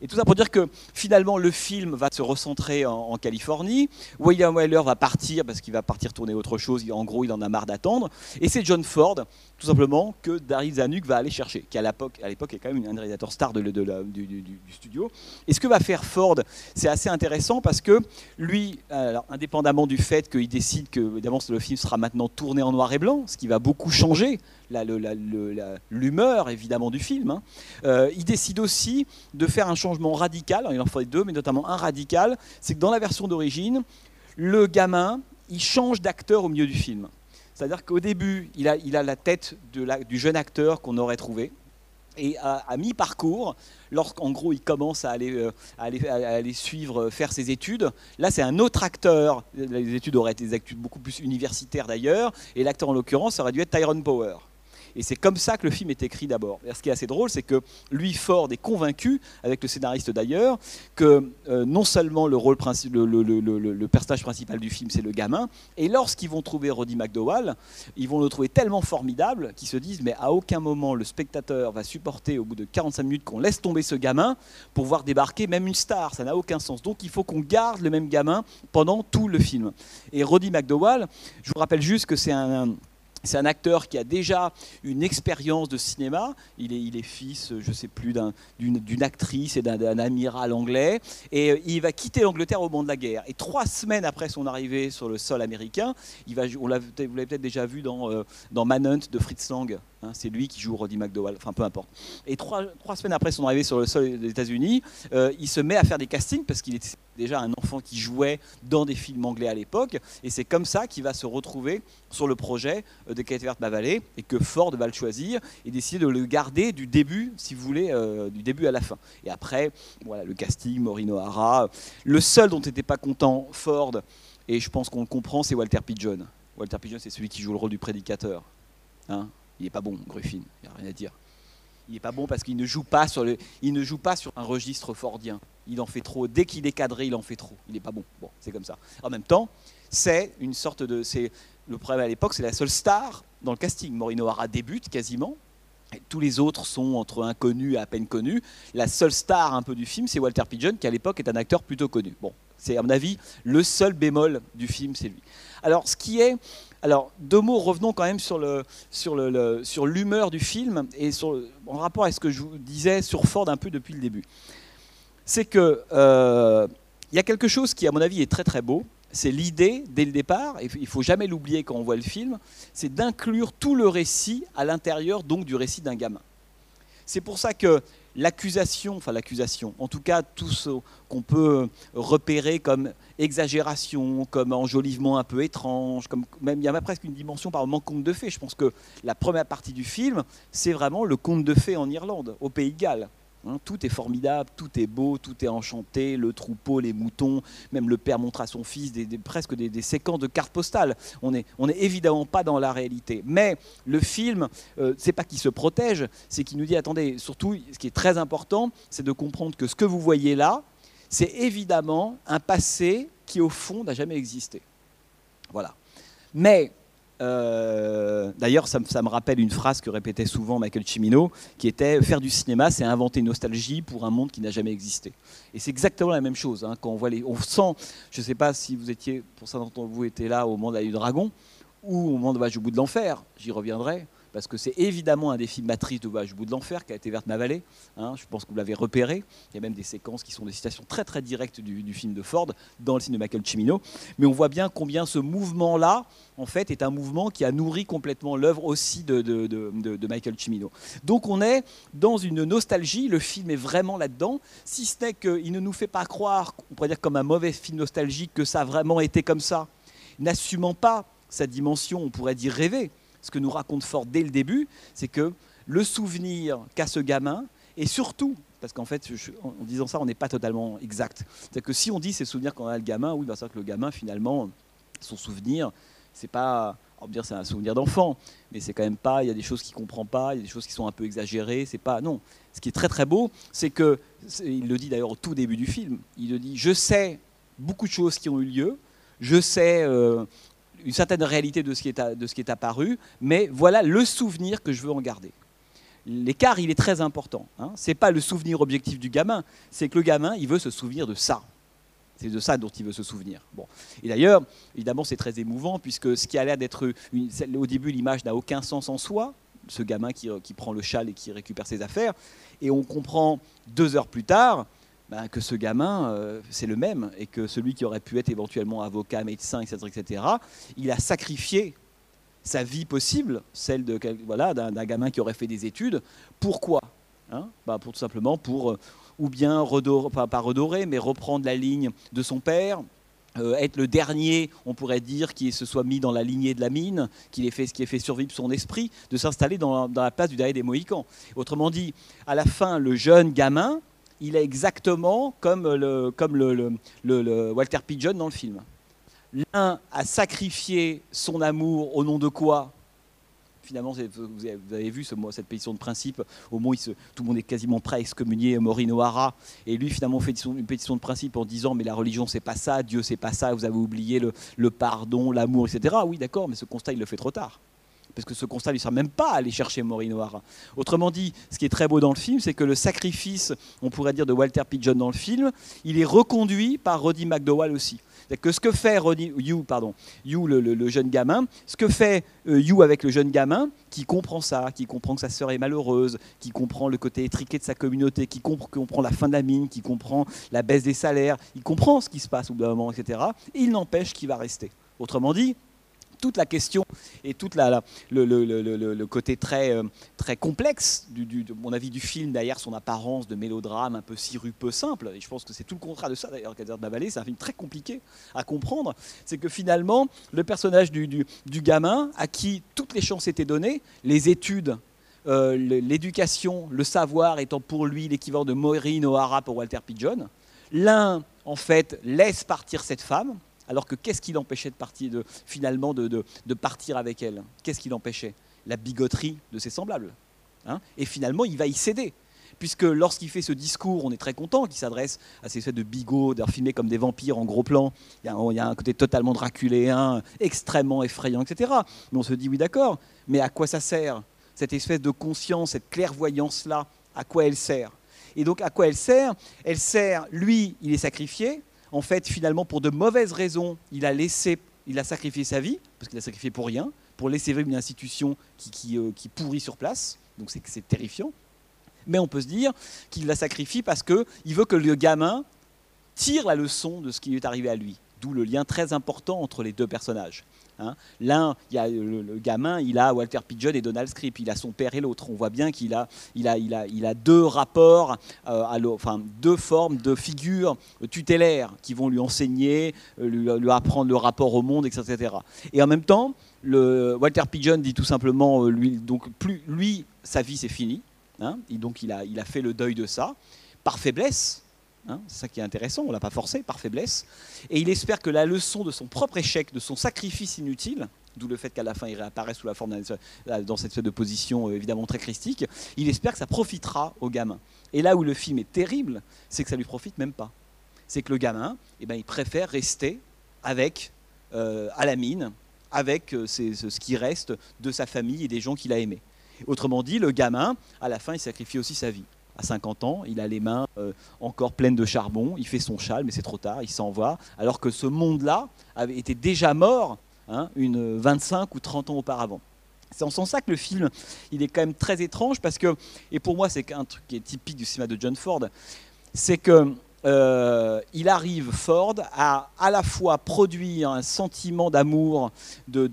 Et tout ça pour dire que finalement le film va se recentrer en, Californie. William Wyler va partir parce qu'il va partir tourner autre chose. En gros, il en a marre d'attendre. Et c'est John Ford, tout simplement, que Daryl Zanuck va aller chercher, qui à l'époque, à l'époque est quand même un réalisateur star de, du, studio. Et ce que va faire Ford, c'est assez intéressant parce que lui, alors, indépendamment du fait qu'il décide que évidemment le film sera maintenant tourné en noir et blanc, ce qui va beaucoup changer l'humeur évidemment du film, hein, euh, il décide aussi de faire un changement radical, il en faut deux, mais notamment un radical, c'est que dans la version d'origine, le gamin, il change d'acteur au milieu du film. C'est-à-dire qu'au début, il a, il a la tête de du jeune acteur qu'on aurait trouvé, et à, mi-parcours, lorsqu'en gros il commence à aller, euh, aller, aller, suivre, euh, faire ses études, là c'est un autre acteur. Les études auraient été des études beaucoup plus universitaires d'ailleurs, et l'acteur en l'occurrence aurait dû être Tyrone Power. Et c'est comme ça que le film est écrit d'abord. Ce qui est assez drôle, c'est que lui, Ford, est convaincu, avec le scénariste d'ailleurs, que euh, non seulement le, personnage principal du film, c'est le gamin, et lorsqu'ils vont trouver Roddy McDowall, ils vont le trouver tellement formidable qu'ils se disent, mais à aucun moment le spectateur va supporter au bout de 45 minutes qu'on laisse tomber ce gamin pour voir débarquer même une star. Ça n'a aucun sens. Donc il faut qu'on garde le même gamin pendant tout le film. Et Roddy McDowall, je vous rappelle juste que c'est un c'est un acteur qui a déjà une expérience de cinéma. Il est, il est fils, je ne sais plus, d'une actrice et d'un amiral anglais. Et euh, il va quitter l'Angleterre au moment de la guerre. Et trois semaines après son arrivée sur le sol américain, il va, on vous l'avez peut-être déjà vu dans, euh, dans Manhunt de Fritz Lang. Hein, c'est lui qui joue Roddy McDowall, enfin peu importe. Et trois, semaines après son arrivée sur le sol des États-Unis, euh, il se met à faire des castings parce qu'il était déjà un enfant qui jouait dans des films anglais à l'époque. Et c'est comme ça qu'il va se retrouver sur le projet euh, de Kate Vert et que Ford va le choisir et décider de le garder du début, si vous voulez, euh, du début à la fin. Et après, voilà, le casting, Maureen O'Hara. Le seul dont n'était pas content Ford, et je pense qu'on le comprend, c'est Walter Pigeon. Walter Pigeon, c'est celui qui joue le rôle du prédicateur. Hein il n'est pas bon, Gruffin, il n'y a rien à dire. Il n'est pas bon parce qu'il ne, joue pas sur le, il ne joue pas sur un registre fordien. Il en fait trop. Dès qu'il est cadré, il en fait trop. Il n'est pas bon. Bon, c'est comme ça. En même temps, c'est une sorte de. C'est, le problème à l'époque, c'est la seule star dans le casting. Morino Hara débute quasiment. Tous les autres sont entre inconnus et à peine connus. La seule star un peu du film, c'est Walter Pigeon, qui à l'époque est un acteur plutôt connu. Bon, c'est à mon avis le seul bémol du film, c'est lui. Alors, ce qui est alors, deux mots, revenons quand même sur, le, sur, le, sur l'humeur du film et en rapport à ce que je vous disais sur Ford un peu depuis le début. C'est que euh, il y a quelque chose qui, à mon avis, est très très beau. C'est l'idée, dès le départ, et il faut jamais l'oublier quand on voit le film, c'est d'inclure tout le récit à l'intérieur donc du récit d'un gamin. C'est pour ça que l'accusation, enfin l'accusation, en tout cas tout ce qu'on peut repérer comme exagération, comme enjolivement un peu étrange, comme même il y a presque une dimension par moment conte de fées. Je pense que la première partie du film, c'est vraiment le conte de fées en Irlande, au Pays de Galles. Hein, tout est formidable, tout est beau, tout est enchanté, le troupeau, les moutons, même le père montre à son fils presque des, séquences de cartes postales. On n'est évidemment pas dans la réalité. Mais le film, euh, c'est pas qu'il se protège, c'est qu'il nous dit attendez, surtout, ce qui est très important, c'est de comprendre que ce que vous voyez là, c'est évidemment un passé qui, au fond, n'a jamais existé. Voilà. Mais euh, D'ailleurs, ça, me rappelle une phrase que répétait souvent Michael Cimino, qui était faire du cinéma, c'est inventer une nostalgie pour un monde qui n'a jamais existé. Et c'est exactement la même chose. Hein, quand on voit les, on sent, je ne sais pas si vous étiez, pour ça d'entre vous, étiez là au moment de la du Dragon ou au moment de Voyage au bout de l'enfer. J'y reviendrai parce que c'est évidemment un des films matrices de Voyage au bout de l'enfer qui a été Verte ma vallée. Hein, je pense que vous l'avez repéré. Il y a même des séquences qui sont des citations très très directes du, film de Ford dans le film de Michael Cimino. Mais on voit bien combien ce mouvement-là, en fait, est un mouvement qui a nourri complètement l'œuvre aussi de, de, Michael Cimino. Donc on est dans une nostalgie. Le film est vraiment là-dedans, si ce n'est qu'il ne nous fait pas croire, on pourrait dire comme un mauvais film nostalgique, que ça a vraiment été comme ça, n'assumant pas sa dimension, on pourrait dire rêver ce que nous raconte Ford dès le début, c'est que le souvenir qu'a ce gamin, et surtout, parce qu'en fait, en disant ça, on n'est pas totalement exact. C'est que si on dit c'est souvenirs qu'on a le gamin, oui, ben c'est vrai que le gamin, finalement, son souvenir, c'est pas, on va dire c'est un souvenir d'enfant, mais c'est quand même pas, il y a des choses qu'il comprend pas, il y a des choses qui sont un peu exagérées, c'est pas, non. Ce qui est très très beau, c'est que, il le dit d'ailleurs au tout début du film, il le dit, je sais beaucoup de choses qui ont eu lieu, je sais euh, une certaine réalité de ce, qui est de ce qui est apparu, mais voilà le souvenir que je veux en garder. L'écart, il est très important. Hein. Ce n'est pas le souvenir objectif du gamin, c'est que le gamin, il veut se souvenir de ça. C'est de ça dont il veut se souvenir. Bon. Et d'ailleurs, évidemment, c'est très émouvant, puisque ce qui a l'air d'être... Au début, l'image n'a aucun sens en soi, ce gamin qui, qui, prend le châle et qui récupère ses affaires. Et on comprend deux heures plus tard ben, que ce gamin, euh, c'est le même, et que celui qui aurait pu être éventuellement avocat, médecin, etc., etc., il a sacrifié sa vie possible, celle de voilà d'un gamin qui aurait fait des études. Pourquoi ben, Pour tout simplement pour euh, ou bien redorer, pas, redorer, mais reprendre la ligne de son père, euh, être le dernier, on pourrait dire, qui se soit mis dans la lignée de la mine, qui ait fait, qui ait fait survivre son esprit, de s'installer dans, dans, la place du dernier des Mohicans. Autrement dit, à la fin, le jeune gamin, il est exactement comme, le, Walter Pigeon dans le film. L'un a sacrifié son amour au nom de quoi? Finalement, vous avez vu ce, cette pétition de principe, au tout le monde est quasiment prêt à excommunier Maureen O'Hara, et lui finalement fait une pétition de principe en disant mais la religion c'est pas ça, Dieu c'est pas ça, vous avez oublié le pardon, l'amour, etc. Oui d'accord, mais ce constat il le fait trop tard parce que ce constat ne sera même pas aller chercher O'Hara. Autrement dit, ce qui est très beau dans le film, c'est que le sacrifice, on pourrait dire, de Walter Pigeon dans le film, il est reconduit par Roddy McDowall aussi. C'est que ce que fait Roddy, You, pardon, you le, jeune gamin, ce que fait euh, You avec le jeune gamin, qui comprend ça, qui comprend que sa sœur est malheureuse, qui comprend le côté étriqué de sa communauté, qui comprend la fin de la mine, qui comprend la baisse des salaires, il comprend ce qui se passe au bout d'un moment, etc. il n'empêche qu'il va rester. Autrement dit, toute la question et tout la, le, côté très, euh, très complexe, du, de mon avis, du film, derrière son apparence de mélodrame un peu sirupeux simple, et je pense que c'est tout le contraire de ça d'ailleurs, de la Vallée, c'est un film très compliqué à comprendre, c'est que finalement, le personnage du, du, gamin, à qui toutes les chances étaient données, les études, euh, l'éducation, le savoir étant pour lui l'équivalent de Maureen O'Hara pour Walter Pigeon, l'un, en fait, laisse partir cette femme, alors que qu'est-ce qui l'empêchait de partir, de, finalement, de, partir avec elle? Qu'est-ce qui l'empêchait? La bigoterie de ses semblables. Hein? Et finalement, il va y céder. Puisque lorsqu'il fait ce discours, on est très content qu'il s'adresse à ces espèces de bigots, d'ailleurs filmés comme des vampires en gros plan. Il y, a, un côté totalement draculéen, extrêmement effrayant, etc. Mais on se dit, oui, d'accord, mais à quoi ça sert? Cette espèce de conscience, cette clairvoyance-là, à quoi elle sert? Et donc, à quoi elle sert? Elle sert, lui, il est sacrifié, en fait, finalement, pour de mauvaises raisons, il a laissé, il a sacrifié sa vie, parce qu'il a sacrifié pour rien, pour laisser vivre une institution qui, euh, qui, pourrit sur place. Donc c'est terrifiant. Mais on peut se dire qu'il la sacrifie parce qu'il veut que le gamin tire la leçon de ce qui lui est arrivé à lui. D'où le lien très important entre les deux personnages. Hein. L'un, il y a le, gamin, il a Walter Pigeon et Donald Script, il a son père et l'autre. On voit bien qu'il a, il a, il a, il a deux rapports, euh, enfin deux formes de figures tutélaires qui vont lui enseigner, euh, lui, apprendre le rapport au monde, etc. Et en même temps, Walter Pigeon dit tout simplement, euh, lui, donc lui, sa vie c'est fini. Hein. et donc il a, il a fait le deuil de ça par faiblesse Hein, c'est ça qui est intéressant, on ne l'a pas forcé par faiblesse. Et il espère que la leçon de son propre échec, de son sacrifice inutile, d'où le fait qu'à la fin il réapparaît sous la forme dans cette de position euh, évidemment très christique, il espère que ça profitera au gamin. Et là où le film est terrible, c'est que ça lui profite même pas. C'est que le gamin, eh ben, il préfère rester avec, euh, à la mine, avec euh, ce qui reste de sa famille et des gens qu'il a aimés. Autrement dit, le gamin, à la fin, il sacrifie aussi sa vie. À 50 ans, il a les mains euh, encore pleines de charbon, il fait son châle, mais c'est trop tard, il s'en va, alors que ce monde-là avait été déjà mort hein, une 25 ou 30 ans auparavant. C'est en sens ça que le film, il est quand même très étrange parce que, et pour moi c'est un truc qui est typique du cinéma de John Ford, c'est que euh, il arrive, Ford, à à la fois produire un sentiment d'amour, de,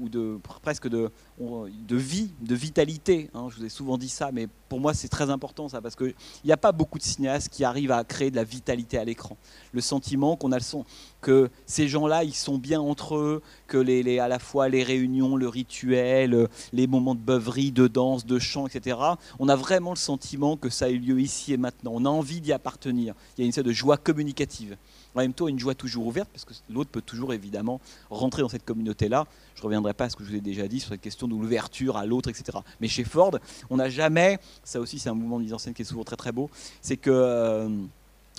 ou de presque de, de vie, de vitalité. Hein. je vous ai souvent dit ça, mais pour moi c'est très important ça, parce qu'il n'y a pas beaucoup de cinéastes qui arrivent à créer de la vitalité à l'écran. Le sentiment qu'on a le son, que ces gens-là, ils sont bien entre eux, que les, à la fois les réunions, le rituel, les moments de beuverie, de danse, de chant, etc. On a vraiment le sentiment que ça a eu lieu ici et maintenant. On a envie d'y appartenir. Il y a une sorte de joie communicative en même temps une joie toujours ouverte, parce que l'autre peut toujours évidemment rentrer dans cette communauté-là. Je ne reviendrai pas à ce que je vous ai déjà dit sur cette question de l'ouverture à l'autre, etc. Mais chez Ford, on n'a jamais, ça aussi c'est un mouvement de mise en scène qui est souvent très très beau, c'est que... Euh,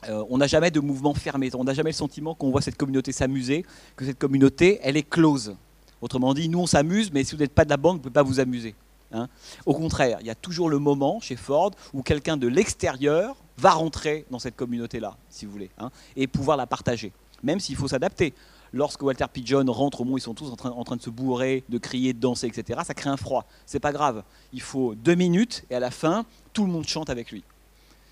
euh, on n'a jamais de mouvement fermé, on n'a jamais le sentiment qu'on voit cette communauté s'amuser, que cette communauté, elle est close. Autrement dit, nous on s'amuse, mais si vous n'êtes pas de la banque, vous ne pouvez pas vous amuser. Hein. Au contraire, il y a toujours le moment chez Ford où quelqu'un de l'extérieur va rentrer dans cette communauté-là, si vous voulez, hein, et pouvoir la partager, même s'il faut s'adapter. Lorsque Walter Pigeon rentre au monde, ils sont tous en train, en train, de se bourrer, de crier, de danser, etc. Ça crée un froid. C'est pas grave. Il faut deux minutes et à la fin, tout le monde chante avec lui.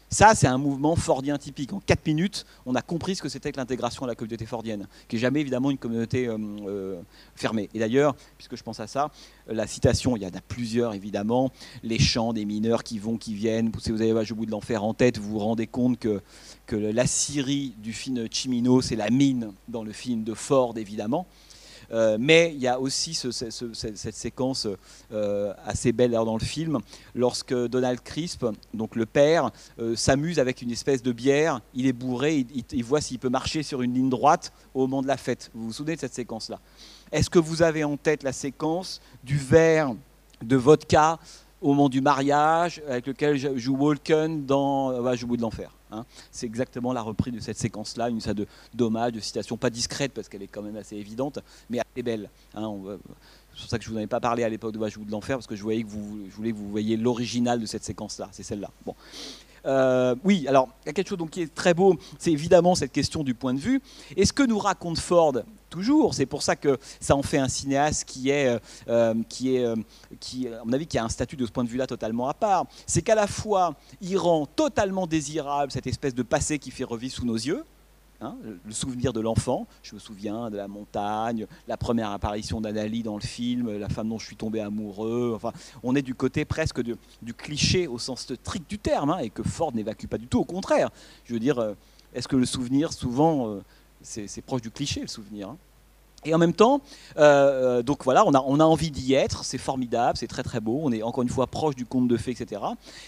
Ça, c'est un mouvement fordien typique. En 4 minutes, on a compris ce que c'était que l'intégration à la communauté fordienne, qui n'est jamais évidemment une communauté euh, euh, fermée. Et d'ailleurs, puisque je pense à ça, la citation, il y en a plusieurs évidemment, les chants des mineurs qui vont, qui viennent. Si vous avez au bout de l'enfer en tête, vous vous rendez compte que, que la Syrie du film Chimino, c'est la mine dans le film de Ford évidemment. Euh, mais il y a aussi cette séquence euh, assez belle dans le film, lorsque Donald Crisp, donc le père, euh, s'amuse avec une espèce de bière, il est bourré, il, voit s'il peut marcher sur une ligne droite au moment de la fête. Vous vous souvenez de cette séquence-là? Est-ce que vous avez en tête la séquence du verre de vodka au moment du mariage, avec lequel joue Walken dans bah, Je joue de l'enfer. Hein. C'est exactement la reprise de cette séquence-là, une sorte de de citation pas discrète parce qu'elle est quand même assez évidente, mais assez belle. Hein. c'est pour ça que je vous en ai pas parlé à l'époque de joue de l'enfer parce que je voyais que vous, je voulais que vous voyiez l'original de cette séquence-là. C'est celle-là. Bon. Euh, oui, alors il y a quelque chose donc, qui est très beau, c'est évidemment cette question du point de vue. Et ce que nous raconte Ford toujours, c'est pour ça que ça en fait un cinéaste qui est, euh, euh, qui est, qui, à mon avis, qui a un statut de ce point de vue-là totalement à part. C'est qu'à la fois, il rend totalement désirable cette espèce de passé qui fait revivre sous nos yeux, Hein, le souvenir de l'enfant. Je me souviens de la montagne, la première apparition d'Anali dans le film, la femme dont je suis tombé amoureux. Enfin, on est du côté presque du cliché au sens strict du terme, hein, et que Ford n'évacue pas du tout. Au contraire, je veux dire, euh, est-ce que le souvenir, souvent, euh, c'est proche du cliché, le souvenir hein? et en même temps, euh, donc voilà, on a, on a envie d'y être, c'est formidable, c'est très très beau, on est encore une fois proche du conte de fées, etc.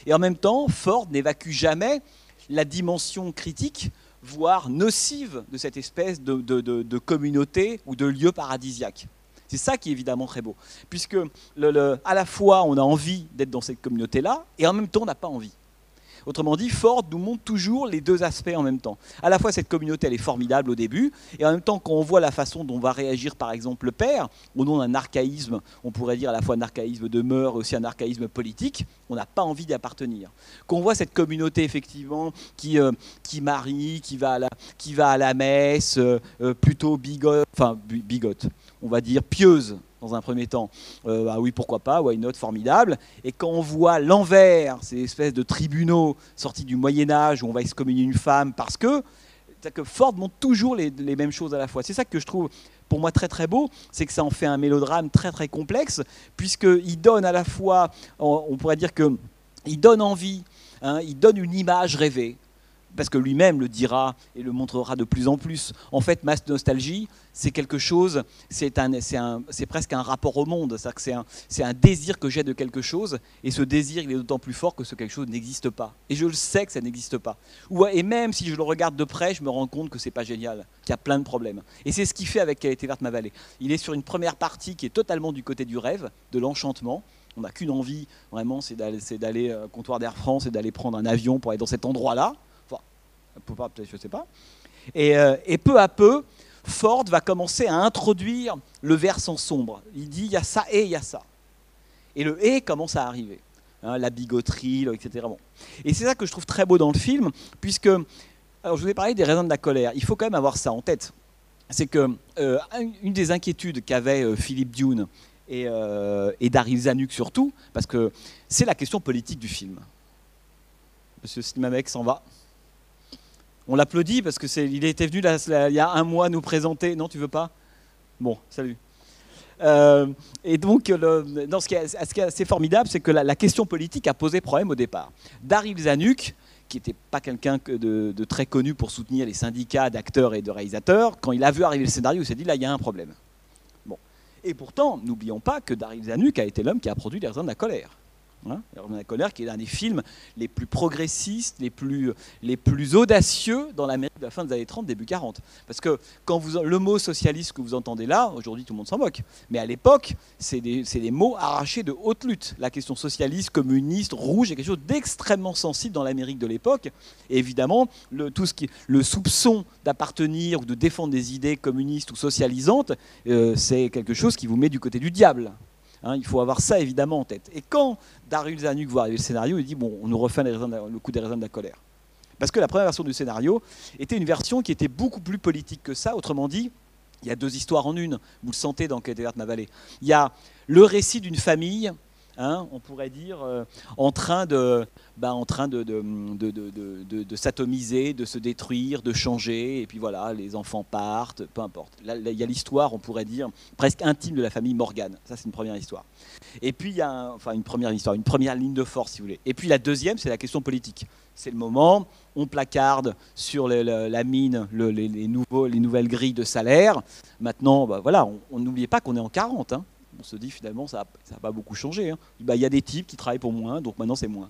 Et en même temps, Ford n'évacue jamais la dimension critique voire nocive de cette espèce de, communauté ou de lieu paradisiaque. C'est ça qui est évidemment très beau, puisque à la fois on a envie d'être dans cette communauté-là, et en même temps on n'a pas envie. Autrement dit, Ford nous montre toujours les deux aspects en même temps. À la fois, cette communauté, elle est formidable au début, et en même temps, quand on voit la façon dont va réagir, par exemple, le père, au nom d'un archaïsme, on pourrait dire à la fois un archaïsme de mœurs, aussi un archaïsme politique, on n'a pas envie d'y appartenir. Quand on voit cette communauté, effectivement, qui, euh, qui marie, qui va à la, qui va à la messe, euh, euh, plutôt bigote, enfin, bigote, on va dire pieuse, dans un premier temps. Euh, ah oui, pourquoi pas, why not, formidable. Et quand on voit l'envers, ces espèces de tribunaux sortis du Moyen Âge où on va excommunier une femme parce que, que Ford montre toujours les, mêmes choses à la fois. C'est ça que je trouve pour moi très très beau, c'est que ça en fait un mélodrame très très complexe, puisqu'il donne à la fois, on pourrait dire que il donne envie, hein, il donne une image rêvée, parce que lui-même le dira et le montrera de plus en plus. En fait, ma nostalgie, c'est quelque chose, c'est presque un rapport au monde. C'est un, un, désir que j'ai de quelque chose, et ce désir, il est d'autant plus fort que ce quelque chose n'existe pas. Et je le sais que ça n'existe pas. et même si je le regarde de près, je me rends compte que c'est pas génial, qu'il y a plein de problèmes. Et c'est ce qu'il fait avec était verte ma vallée. Il est sur une première partie qui est totalement du côté du rêve, de l'enchantement. On n'a qu'une envie, vraiment, c'est d'aller au comptoir d'Air France et d'aller prendre un avion pour aller dans cet endroit-là peut-être, je sais pas. Euh, et, peu à peu, Ford va commencer à introduire le versant sombre. Il dit il y a ça et il y a ça. Et le et commence à arriver. Hein, la bigoterie, etc. Et c'est ça que je trouve très beau dans le film, puisque, alors je vous ai parlé des raisons de la colère, il faut quand même avoir ça en tête. C'est que euh, une des inquiétudes qu'avait euh, Philippe Dune et, euh, Daryl Zanuck surtout, parce que c'est la question politique du film. Monsieur Slimamek s'en va. On l'applaudit parce que il était venu il y a un mois nous présenter. Non, tu veux pas? Bon, salut. Euh, et donc, ce, qui est, assez formidable, c'est que la, question politique a posé problème au départ. Daryl Zanuck, qui n'était pas quelqu'un de, de, très connu pour soutenir les syndicats d'acteurs et de réalisateurs, quand il a vu arriver le scénario, il s'est dit là, il y a un problème. Bon. Et pourtant, n'oublions pas que Daryl Zanuck a été l'homme qui a produit Les raisons de la colère. Hein, la colère, qui est l'un des films les plus progressistes, les plus, les plus audacieux dans l'Amérique de la fin des années 30, début 40. Parce que quand vous, le mot socialiste que vous entendez là, aujourd'hui tout le monde s'en moque, mais à l'époque, c'est des, des, mots arrachés de haute lutte. La question socialiste, communiste, rouge est quelque chose d'extrêmement sensible dans l'Amérique de l'époque. Évidemment, le, tout ce qui, le soupçon d'appartenir ou de défendre des idées communistes ou socialisantes, euh, c'est quelque chose qui vous met du côté du diable. Hein, il faut avoir ça évidemment en tête. Et quand Darius Zanuck voit arriver le scénario, il dit bon, on nous refait le coup des raisons de la colère. Parce que la première version du scénario était une version qui était beaucoup plus politique que ça. Autrement dit, il y a deux histoires en une. Vous le sentez dans Quête verte ma vallée. Il y a le récit d'une famille Hein, on pourrait dire, euh, en train de, s'atomiser, de se détruire, de changer, et puis voilà, les enfants partent, peu importe. Il y a l'histoire, on pourrait dire, presque intime de la famille Morgan. Ça, c'est une première histoire. Et puis, il y a enfin, une première histoire, une première ligne de force, si vous voulez. Et puis, la deuxième, c'est la question politique. C'est le moment, on placarde sur la mine les, nouvelles grilles de salaire. Maintenant, bah, voilà, on n'oubliez pas qu'on est en 40 on se dit finalement ça n'a pas beaucoup changé. Hein. Bah, il y a des types qui travaillent pour moins, donc maintenant c'est moins.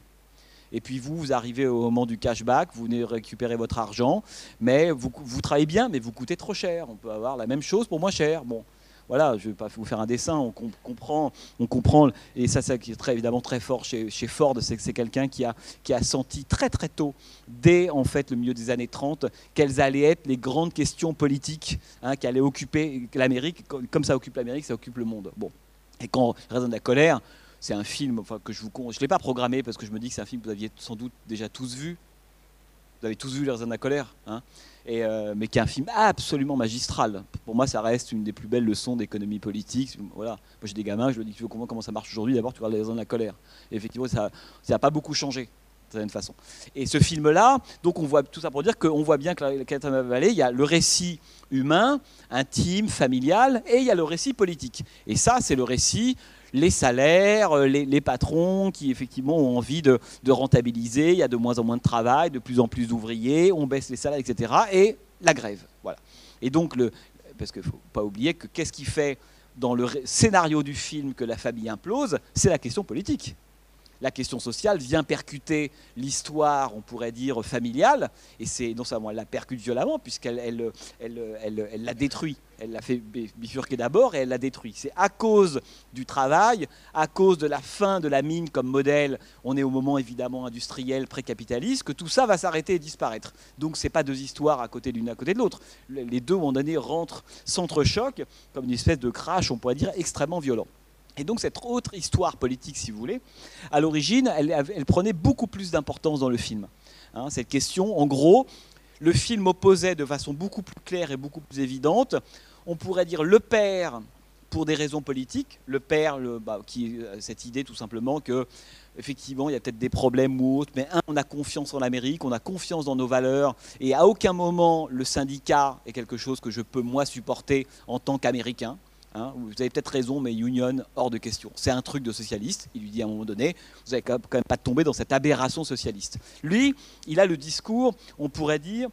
Et puis vous, vous arrivez au moment du cashback, vous venez récupérer votre argent, mais vous, vous travaillez bien, mais vous coûtez trop cher. On peut avoir la même chose pour moins cher. Bon, voilà, je ne vais pas vous faire un dessin, on comprend, on comprend, et ça, c'est très, évidemment très fort chez, Ford, c'est que c'est quelqu'un qui a, qui a senti très très tôt, dès en fait le milieu des années 30, quelles allaient être les grandes questions politiques hein, qui allaient occuper l'Amérique, comme ça occupe l'Amérique, ça occupe le monde. Bon, et quand Raison de la colère, c'est un film que je vous je l'ai pas programmé parce que je me dis que c'est un film que vous aviez sans doute déjà tous vu. Vous avez tous vu Les la colère, hein et, euh, mais qui est un film absolument magistral. Pour moi, ça reste une des plus belles leçons d'économie politique. Voilà. Moi, j'ai des gamins, je me dis, tu veux comprendre comment ça marche aujourd'hui? D'abord, tu regardes Les de la colère. Effectivement, ça n'a pas beaucoup changé certaine façon. Et ce film-là, donc on voit tout ça pour dire qu'on voit bien que la Catherine Vallée, il y a le récit humain, intime, familial, et il y a le récit politique. Et ça, c'est le récit les salaires, euh, les, patrons qui effectivement ont envie de, rentabiliser, il y a de moins en moins de travail, de plus en plus d'ouvriers, on baisse les salaires, etc. Et la grève. Voilà. Et donc, le, parce qu'il ne faut pas oublier que qu'est-ce qui fait dans le scénario du film que la famille implose, c'est la question politique la question sociale vient percuter l'histoire, on pourrait dire, familiale, et c'est non seulement elle la percute violemment, puisqu'elle elle, elle, la détruit, elle l'a fait bifurquer d'abord et elle la détruit. C'est à cause du travail, à cause de la fin de la mine comme modèle, on est au moment évidemment industriel, pré-capitaliste, que tout ça va s'arrêter et disparaître. Donc ce n'est pas deux histoires à côté l'une à côté de l'autre. Les deux, à un moment donné, rentrent, s'entrechoquent, comme une espèce de crash, on pourrait dire, extrêmement violent. Et donc cette autre histoire politique, si vous voulez, à l'origine, elle, prenait beaucoup plus d'importance dans le film. Hein, cette question, en gros, le film opposait de façon beaucoup plus claire et beaucoup plus évidente, on pourrait dire le père pour des raisons politiques, le père, le, bah, qui cette idée tout simplement que effectivement il y a peut-être des problèmes ou autres, mais un, on a confiance en l'Amérique, on a confiance dans nos valeurs, et à aucun moment le syndicat est quelque chose que je peux moi supporter en tant qu'Américain. Hein, vous avez peut-être raison, mais Union, hors de question. C'est un truc de socialiste. Il lui dit à un moment donné, vous n'allez quand même pas tomber dans cette aberration socialiste. Lui, il a le discours, on pourrait dire,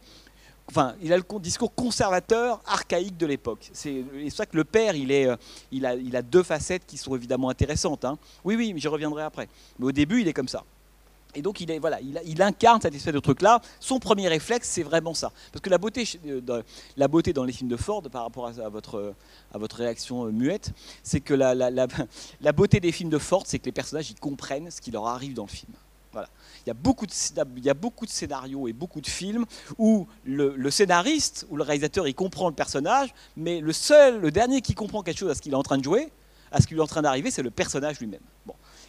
enfin, il a le discours conservateur, archaïque de l'époque. C'est ça que le père, il, est, euh, il, a, il a deux facettes qui sont évidemment intéressantes. Hein. Oui, oui, mais j'y reviendrai après. Mais au début, il est comme ça. Et donc il, est, voilà, il, incarne cette espèce de truc-là. Son premier réflexe, c'est vraiment ça. Parce que la beauté, euh, la beauté dans les films de Ford, par rapport à, votre, à votre réaction euh, muette, c'est que la, la, beauté des films de Ford, c'est que les personnages, ils comprennent ce qui leur arrive dans le film. Il y, a beaucoup de, scénarios et beaucoup de films où le, scénariste ou le réalisateur il comprend le personnage, mais le seul, le dernier qui comprend quelque chose à ce qu'il est en train de jouer, à ce qu'il est en train d'arriver, c'est le personnage lui-même.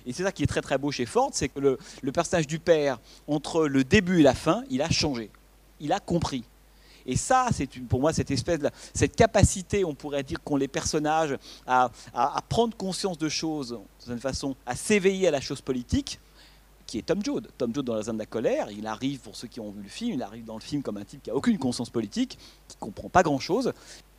Et c'est ça qui est très très beau chez Ford, c'est que le, personnage du père, entre le début et la fin, il a changé. Il a compris. Et ça, c'est pour moi cette espèce, de, cette capacité, on pourrait dire, qu'ont les personnages à, à, à, prendre conscience de choses, d'une façon, à s'éveiller à la chose politique, qui est Tom Joad. Tom Joad dans La Zone de la colère, il arrive, pour ceux qui ont vu le film, il arrive dans le film comme un type qui n'a aucune conscience politique, qui comprend pas grand-chose,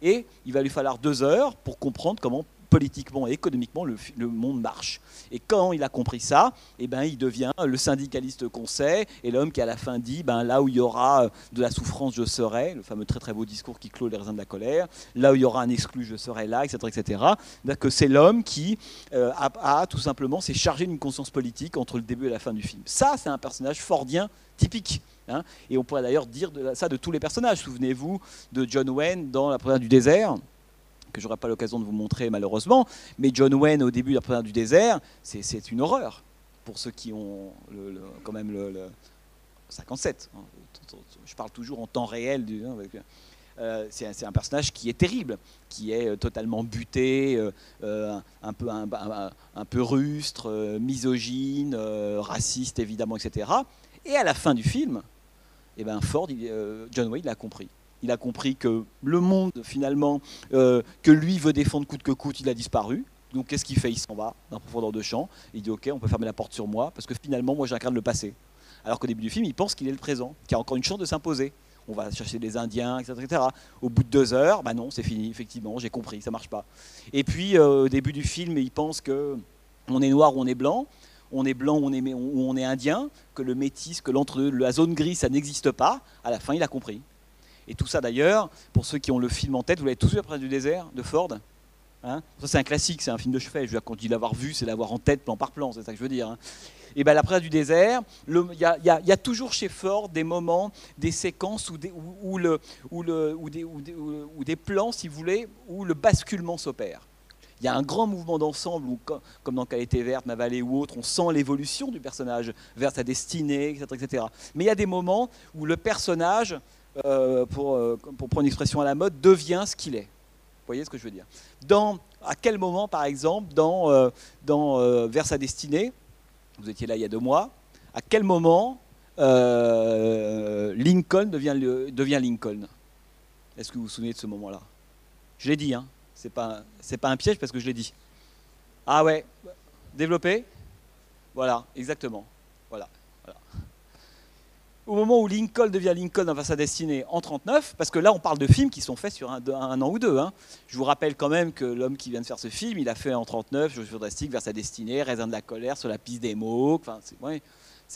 et il va lui falloir deux heures pour comprendre comment politiquement et économiquement le, monde marche. Et quand il a compris ça, eh ben, il devient le syndicaliste qu'on sait et l'homme qui à la fin dit ben, là où il y aura de la souffrance, je serai, le fameux très très beau discours qui clôt les raisins de la colère, là où il y aura un exclu, je serai là, etc. etc. que c'est l'homme qui euh, a, a, tout simplement s'est chargé d'une conscience politique entre le début et la fin du film. Ça, c'est un personnage fordien typique. Hein et on pourrait d'ailleurs dire de, ça de tous les personnages. Souvenez-vous de John Wayne dans La première du désert que j'aurai pas l'occasion de vous montrer malheureusement, mais John Wayne au début de du désert, c'est une horreur pour ceux qui ont quand même le, le 57. Hein. Je parle toujours en temps réel. Hein, euh, c'est un personnage qui est terrible, qui est totalement buté, euh, un, peu, rustre, euh, misogyne, raciste évidemment, etc. Et à la fin du film, eh ben Ford, John Wayne l'a compris il a compris que le monde, finalement, euh, que lui veut défendre coûte que coûte, il a disparu. Donc qu'est-ce qu'il fait? Il s'en va d'un profondeur de champ. Il dit ok, on peut fermer la porte sur moi parce que finalement, moi, j'incarne le passé. Alors qu'au début du film, il pense qu'il est le présent, qu'il a encore une chance de s'imposer. On va chercher des Indiens, etc. etc. Au bout de deux heures, bah non, c'est fini, effectivement, j'ai compris, ça marche pas. Et puis, euh, au début du film, il pense que on est noir ou on est blanc on est blanc ou on est, ou on est indien, que le métis, que l'entre la zone grise, ça n'existe pas. À la fin, il a compris. Et tout ça d'ailleurs, pour ceux qui ont le film en tête, vous l'avez tous vu après du désert de Ford hein? Ça c'est un classique, c'est un film de chevet. Je veux dire, quand je dis l'avoir vu, c'est l'avoir en tête plan par plan, c'est ça que je veux dire. Hein. Et bien l'après du désert, il y, a toujours chez Ford des moments, des séquences où des, plans, si vous voulez, où le basculement s'opère. Il y a un grand mouvement d'ensemble comme dans Qualité verte, Ma vallée ou autre, on sent l'évolution du personnage vers sa destinée, etc., etc. Mais il y a des moments où le personnage euh, pour, euh, pour, prendre une expression à la mode, devient ce qu'il est. Vous voyez ce que je veux dire? Dans, À quel moment, par exemple, dans, euh, Vers sa destinée, vous étiez là il y a deux mois, à quel moment Lincoln devient, devient Lincoln? Est-ce que vous vous souvenez de ce moment-là? Je l'ai dit, hein. C'est pas, pas un piège parce que je l'ai dit. Ah ouais, développé? Voilà, exactement. Voilà au moment où Lincoln devient Lincoln dans sa destinée en 39, parce que là on parle de films qui sont faits sur un, an ou deux. Hein. Je vous rappelle quand même que l'homme qui vient de faire ce film, il a fait en 39 Joe Fantastique vers sa destinée, Raisin de la colère, sur la piste des mots. Enfin, c'est ouais,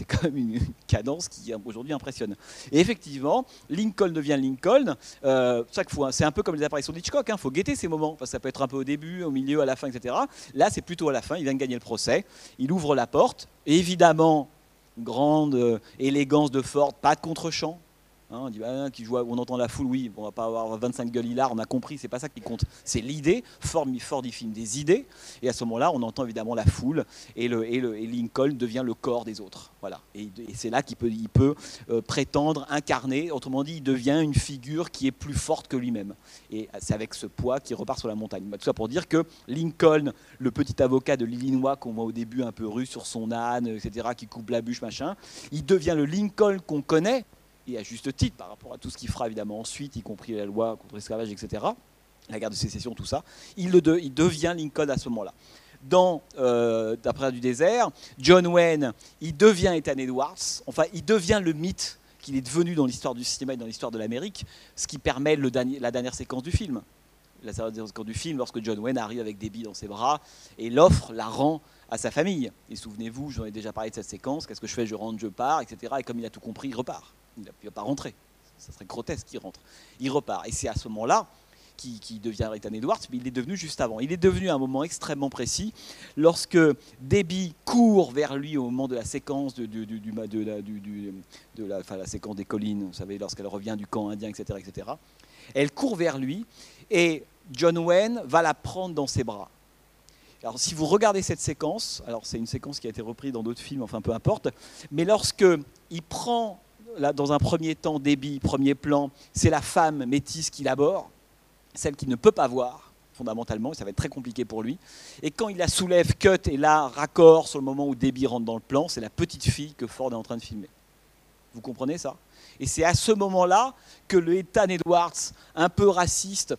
quand même une, cadence qui aujourd'hui impressionne. Et effectivement, Lincoln devient Lincoln. Euh, chaque fois, c'est un peu comme les apparitions d'Hitchcock. Il hein, faut guetter ces moments. Enfin, ça peut être un peu au début, au milieu, à la fin, etc. Là, c'est plutôt à la fin. Il vient de gagner le procès. Il ouvre la porte. Évidemment, grande euh, élégance de Ford, pas de contre-champ. Hein, on, dit, bah, entend la foule, oui, on va pas avoir 25 gueules hilar, on a compris, c'est pas ça qui compte, c'est l'idée. Ford, Ford il filme des idées, et à ce moment-là, on entend évidemment la foule, et, Lincoln devient le corps des autres. Voilà. Et, c'est là qu'il peut, euh, prétendre incarner, autrement dit, il devient une figure qui est plus forte que lui-même. Et c'est avec ce poids qu'il repart sur la montagne. Tout ça pour dire que Lincoln, le petit avocat de l'Illinois qu'on voit au début un peu russe sur son âne, etc., qui coupe la bûche, machin, il devient le Lincoln qu'on connaît, et à juste titre par rapport à tout ce qu'il fera évidemment ensuite, y compris la loi contre l'esclavage, etc., la guerre de sécession, tout ça, il, devient Lincoln à ce moment-là. Dans euh, D'après du désert, John Wayne, il devient Ethan Edwards, enfin il devient le mythe qu'il est devenu dans l'histoire du cinéma et dans l'histoire de l'Amérique, ce qui permet la dernière séquence du film. La dernière séquence du film, lorsque John Wayne arrive avec Debbie dans ses bras et l'offre la rend à sa famille. Et souvenez-vous, j'en ai déjà parlé de cette séquence, qu'est-ce que je fais, je rentre, je pars, etc. Et comme il a tout compris, il repart il ne va pas rentrer. Ça serait grotesque qu'il rentre. Il repart. Et c'est à ce moment-là qu'il qui devient Ethan Edwards, mais il est devenu juste avant. Il est devenu à un moment extrêmement précis, lorsque Debbie court vers lui au moment de la séquence de, la, séquence des collines, vous savez, lorsqu'elle revient du camp indien, etc., etc. Elle court vers lui et John Wayne va la prendre dans ses bras. Alors si vous regardez cette séquence, alors c'est une séquence qui a été reprise dans d'autres films, enfin peu importe, mais lorsque il prend là, dans un premier temps débit, premier plan, c'est la femme métisse qu'il aborde, celle qu'il ne peut pas voir fondamentalement, et ça va être très compliqué pour lui. Et quand il la soulève, cut, et là, raccord sur le moment où Debbie rentre dans le plan, c'est la petite fille que Ford est en train de filmer. Vous comprenez ça? Et c'est à ce moment-là que le Ethan Edwards, un peu raciste,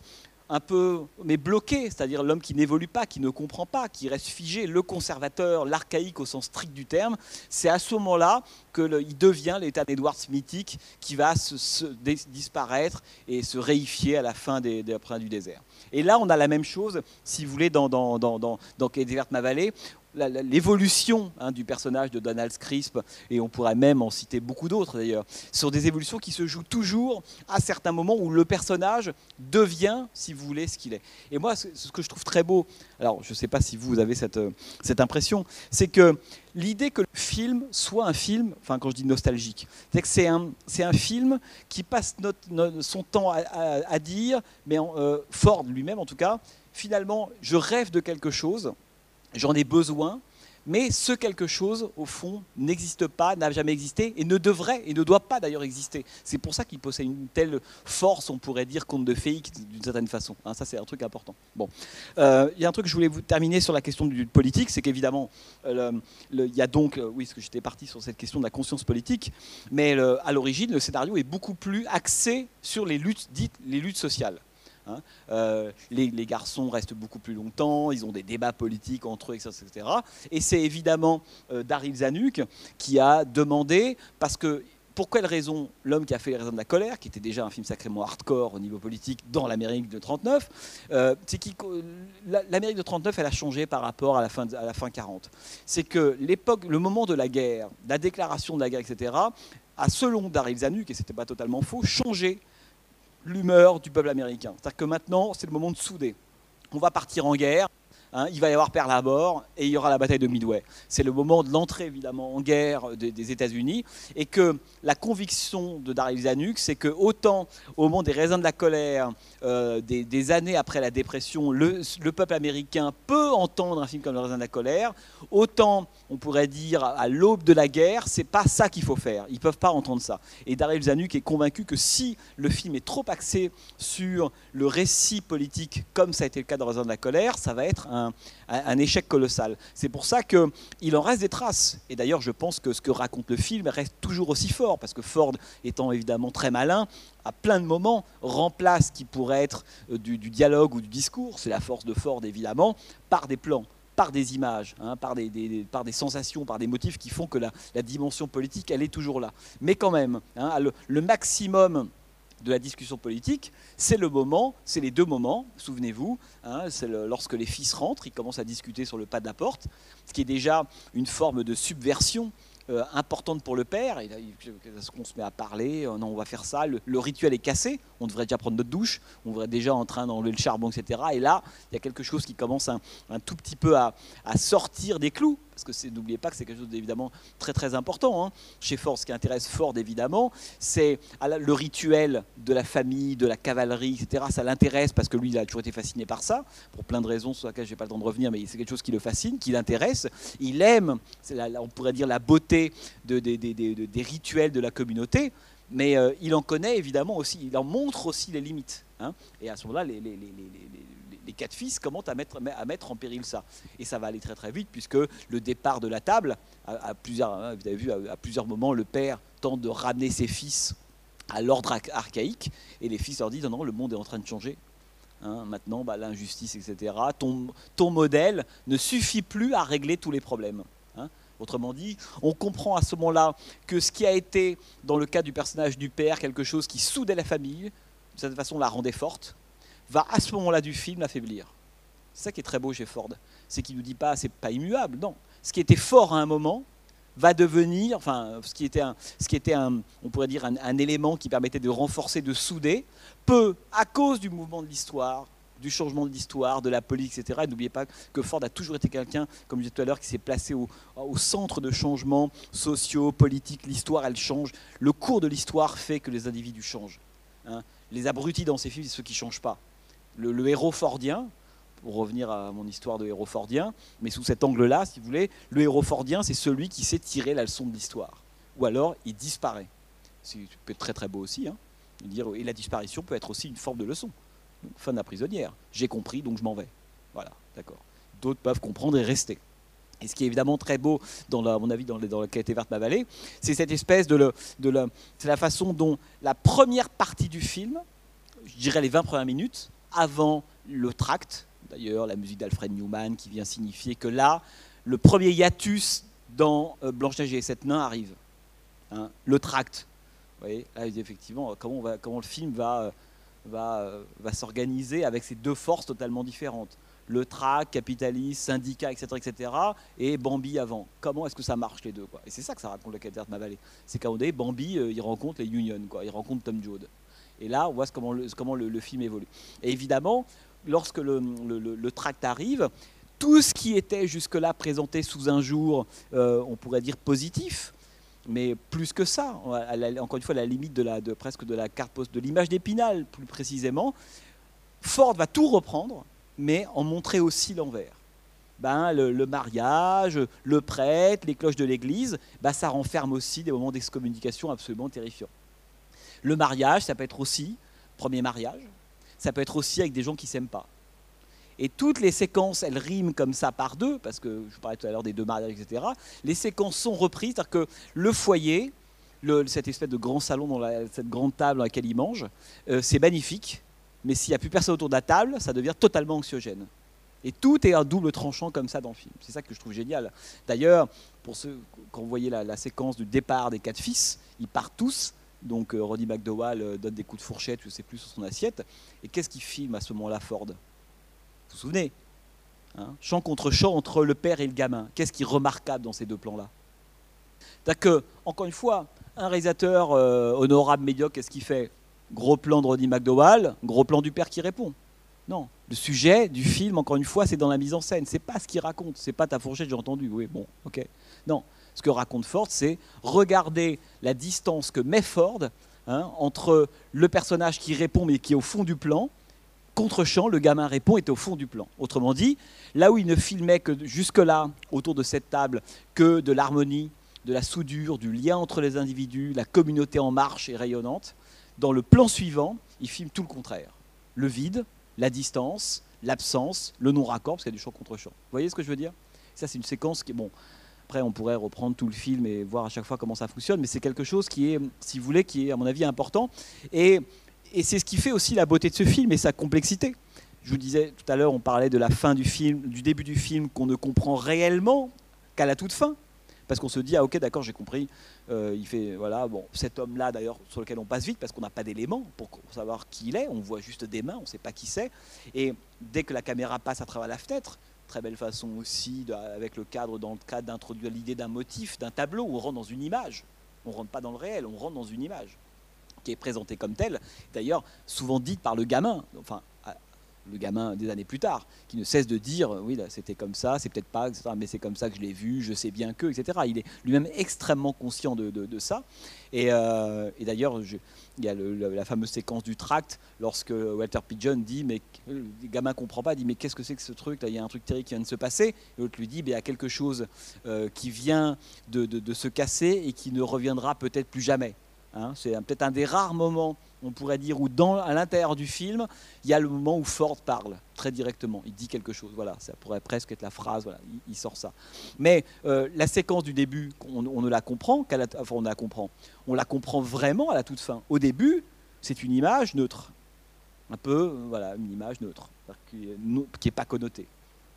un peu mais bloqué, c'est-à-dire l'homme qui n'évolue pas, qui ne comprend pas, qui reste figé, le conservateur, l'archaïque au sens strict du terme, c'est à ce moment-là qu'il devient l'État d'Edwards mythique qui va se, disparaître et se réifier à la fin des, des du désert. Et là, on a la même chose, si vous voulez, dans, dans, dans, dans, dans ma vallée l'évolution hein, du personnage de Donald Crisp, et on pourrait même en citer beaucoup d'autres d'ailleurs, sont des évolutions qui se jouent toujours à certains moments où le personnage devient, si vous voulez, ce qu'il est. Et moi, ce que je trouve très beau, alors je ne sais pas si vous avez cette, euh, cette impression, c'est que l'idée que le film soit un film, enfin quand je dis nostalgique, c'est que c'est un, un film qui passe son temps à, dire, mais euh, Ford lui-même en tout cas, finalement, je rêve de quelque chose j'en ai besoin, mais ce quelque chose, au fond, n'existe pas, n'a jamais existé, et ne devrait, et ne doit pas d'ailleurs exister. C'est pour ça qu'il possède une telle force, on pourrait dire, conte de fées, d'une certaine façon. Hein, ça, c'est un truc important. Bon, euh, il y a un truc que je voulais vous terminer sur la question du politique, c'est qu'évidemment, euh, il y a donc, euh, oui, parce que j'étais parti sur cette question de la conscience politique, mais à l'origine, le scénario est beaucoup plus axé sur les luttes dites les luttes sociales. Hein. Euh, les, garçons restent beaucoup plus longtemps, ils ont des débats politiques entre eux, etc. Et c'est évidemment euh, Daryl Zanuck qui a demandé, parce que pour quelle raison L'homme qui a fait les raisons de la colère, qui était déjà un film sacrément hardcore au niveau politique dans l'Amérique de 39, euh, c'est l'Amérique de 39, elle a changé par rapport à la fin, à la fin 40. C'est que l'époque, le moment de la guerre, la déclaration de la guerre, etc., a, selon Daryl Zanuck, et c'était pas totalement faux, changé l'humeur du peuple américain. C'est-à-dire que maintenant, c'est le moment de souder. On va partir en guerre, Hein, il va y avoir Pearl Harbor et il y aura la bataille de Midway. C'est le moment de l'entrée évidemment en guerre des, États-Unis et que la conviction de Daryl Zanuck, c'est que autant au moment des raisins de la colère, euh, des, années après la dépression, le, peuple américain peut entendre un film comme Le raisin de la colère, autant on pourrait dire à l'aube de la guerre, c'est pas ça qu'il faut faire. Ils peuvent pas entendre ça. Et Daryl Zanuck est convaincu que si le film est trop axé sur le récit politique, comme ça a été le cas dans Le raisin de la colère, ça va être un un, échec colossal. C'est pour ça qu'il en reste des traces. Et d'ailleurs, je pense que ce que raconte le film reste toujours aussi fort, parce que Ford, étant évidemment très malin, à plein de moments, remplace ce qui pourrait être euh, du, dialogue ou du discours, c'est la force de Ford évidemment, par des plans par des images, hein, par, des, sensations, par des motifs qui font que la, dimension politique, elle est toujours là. Mais quand même, hein, le maximum de la discussion politique, c'est le moment, c'est les deux moments, souvenez-vous, hein, c'est lorsque les fils rentrent, ils commencent à discuter sur le pas de la porte, ce qui est déjà une forme de subversion euh, importante pour le père. Et là, on se met à parler, euh, non, on va faire ça, le, rituel est cassé, on devrait déjà prendre notre douche, on devrait déjà en train d'enlever le charbon, etc. Et là, il y a quelque chose qui commence un, tout petit peu à, sortir des clous, parce que n'oubliez pas que c'est quelque chose d'évidemment très très important. Hein. Chez Ford, ce qui intéresse Ford évidemment, c'est le rituel de la famille, de la cavalerie, etc. Ça l'intéresse parce que lui, il a toujours été fasciné par ça, pour plein de raisons sur lesquelles je n'ai pas le temps de revenir, mais c'est quelque chose qui le fascine, qui l'intéresse. Il aime, on pourrait dire, la beauté de, des rituels de la communauté, mais euh, il en connaît évidemment aussi, il en montre aussi les limites. Hein. et à ce moment-là, les, quatre fils commencent à mettre, à mettre en péril ça. Et ça va aller très très vite, puisque le départ de la table, à, plusieurs, hein, vous avez vu, à, plusieurs moments, le père tente de ramener ses fils à l'ordre archaïque, et les fils leur disent non, non, le monde est en train de changer. Hein. maintenant, bah, l'injustice, etc. Ton, ton modèle ne suffit plus à régler tous les problèmes. Autrement dit, on comprend à ce moment-là que ce qui a été, dans le cas du personnage du père, quelque chose qui soudait la famille, de cette façon la rendait forte, va à ce moment-là du film l'affaiblir. C'est ça qui est très beau chez Ford. C'est qu'il ne nous dit pas c'est pas immuable, non. Ce qui était fort à un moment va devenir, enfin, ce qui était, un, ce qui était un, on pourrait dire un élément qui permettait de renforcer, de souder, peut, à cause du mouvement de l'histoire, du changement de l'histoire, de la politique, etc. Et n'oubliez pas que Ford a toujours été quelqu'un, comme je disais tout à l'heure, qui s'est placé au, centre de changements sociaux, politiques. L'histoire, elle change. Le cours de l'histoire fait que les individus changent. Hein. Les abrutis dans ces films, c'est ceux qui ne changent pas. Le, héros fordien, pour revenir à mon histoire de héros fordien, mais sous cet angle-là, si vous voulez, le héros fordien, c'est celui qui sait tirer la leçon de l'histoire. Ou alors, il disparaît. C'est peut être très très beau aussi. Hein. Dire, et la disparition peut être aussi une forme de leçon. fin de la prisonnière. J'ai compris, donc je m'en vais. Voilà, d'accord. D'autres peuvent comprendre et rester. Et ce qui est évidemment très beau, dans la, à mon avis, dans, dans la qualité verte ma vallée, c'est cette espèce de, le, de c'est la façon dont la première partie du film, je dirais les 20 premières minutes, avant le tract, d'ailleurs la musique d'Alfred Newman qui vient signifier que là, le premier hiatus dans euh, Blanche-Neige et les sept arrive. Hein, le tract. Vous voyez, là, effectivement, comment, le film va, euh, euh, va s'organiser avec ces deux forces totalement différentes le trac, capitaliste, syndicat, etc., etc., et Bambi avant. Comment est-ce que ça marche les deux Et c'est ça que ça raconte le Catherine de ma vallée. C'est qu'à un Bambi, il rencontre les Union, quoi. il rencontre Tom Joad. Et là, on voit comment le, le, film évolue. Et évidemment, lorsque le, le, tract arrive, tout ce qui était jusque-là présenté sous un jour, euh, on pourrait dire positif, mais plus que ça, encore une fois, à la limite de, presque de la carte poste, de l'image d'Épinal, plus précisément, Ford va tout reprendre mais en montrer aussi l'envers. Ben, le, mariage, le prêtre, les cloches de l'église, ben, ça renferme aussi des moments d'excommunication absolument terrifiants. Le mariage, ça peut être aussi, premier mariage, ça peut être aussi avec des gens qui ne s'aiment pas. Et toutes les séquences, elles riment comme ça par deux, parce que je parlais tout à l'heure des deux mariages, etc. Les séquences sont reprises, c'est-à-dire que le foyer, cette espèce de grand salon, cette grande table dans laquelle ils mangent, euh, c'est magnifique mais s'il n'y a plus personne autour de la table, ça devient totalement anxiogène. Et tout est un double tranchant comme ça dans le film. C'est ça que je trouve génial. D'ailleurs, pour ceux, quand vous voyez la, séquence du départ des quatre fils, ils partent tous. Donc euh, Roddy McDowall euh, donne des coups de fourchette, je ne sais plus, sur son assiette. Et qu'est-ce qu'il filme à ce moment-là, Ford? Vous vous souvenez? Hein? Chant contre chant entre le père et le gamin. Qu'est-ce qui est remarquable dans ces deux plans-là? Cest que, encore une fois, un réalisateur euh, honorable, médiocre, qu'est-ce qu'il fait? Gros plan de Roddy McDowall, gros plan du père qui répond. Non, le sujet du film, encore une fois, c'est dans la mise en scène. C'est pas ce qu'il raconte. C'est pas ta fourchette, j'ai entendu. Oui, bon, ok. Non, ce que raconte Ford, c'est regarder la distance que met Ford hein, entre le personnage qui répond mais qui est au fond du plan. Contre-champ, le gamin répond est au fond du plan. Autrement dit, là où il ne filmait que jusque-là, autour de cette table, que de l'harmonie, de la soudure, du lien entre les individus, la communauté en marche et rayonnante, dans le plan suivant, il filme tout le contraire. Le vide, la distance, l'absence, le non-raccord, parce qu'il y a du champ contre champ. Vous voyez ce que je veux dire? Ça, c'est une séquence qui est... Bon, après, on pourrait reprendre tout le film et voir à chaque fois comment ça fonctionne, mais c'est quelque chose qui est, si vous voulez, qui est, à mon avis, important. Et, et c'est ce qui fait aussi la beauté de ce film et sa complexité. Je vous disais tout à l'heure, on parlait de la fin du film, du début du film qu'on ne comprend réellement qu'à la toute fin parce qu'on se dit ah ok d'accord j'ai compris euh, il fait voilà bon cet homme là d'ailleurs sur lequel on passe vite parce qu'on n'a pas d'éléments pour savoir qui il est on voit juste des mains on ne sait pas qui c'est et dès que la caméra passe à travers la fenêtre très belle façon aussi avec le cadre dans le cadre d'introduire l'idée d'un motif d'un tableau on rentre dans une image on rentre pas dans le réel on rentre dans une image qui est présentée comme telle d'ailleurs souvent dite par le gamin enfin le gamin des années plus tard, qui ne cesse de dire oui, c'était comme ça, c'est peut-être pas, mais c'est comme ça que je l'ai vu, je sais bien que, etc. Il est lui-même extrêmement conscient de, ça. Et, euh, d'ailleurs, il y a la fameuse séquence du tract lorsque Walter Pigeon dit mais le gamin comprend pas, dit mais qu'est-ce que c'est que ce truc là Il y a un truc terrible qui vient de se passer. Et l'autre lui dit il y a quelque chose euh, qui vient de, de, se casser et qui ne reviendra peut-être plus jamais. Hein. c'est peut-être un des rares moments on pourrait dire, dans, à l'intérieur du film, il y a le moment où Ford parle très directement. Il dit quelque chose. Voilà, ça pourrait presque être la phrase. Il, sort ça. Mais euh, la séquence du début, on, ne la comprend qu'à la, enfin, on la comprend. On la comprend vraiment à la toute fin. Au début, c'est une image neutre, un peu, euh, voilà, une image neutre, qui n'est pas connotée.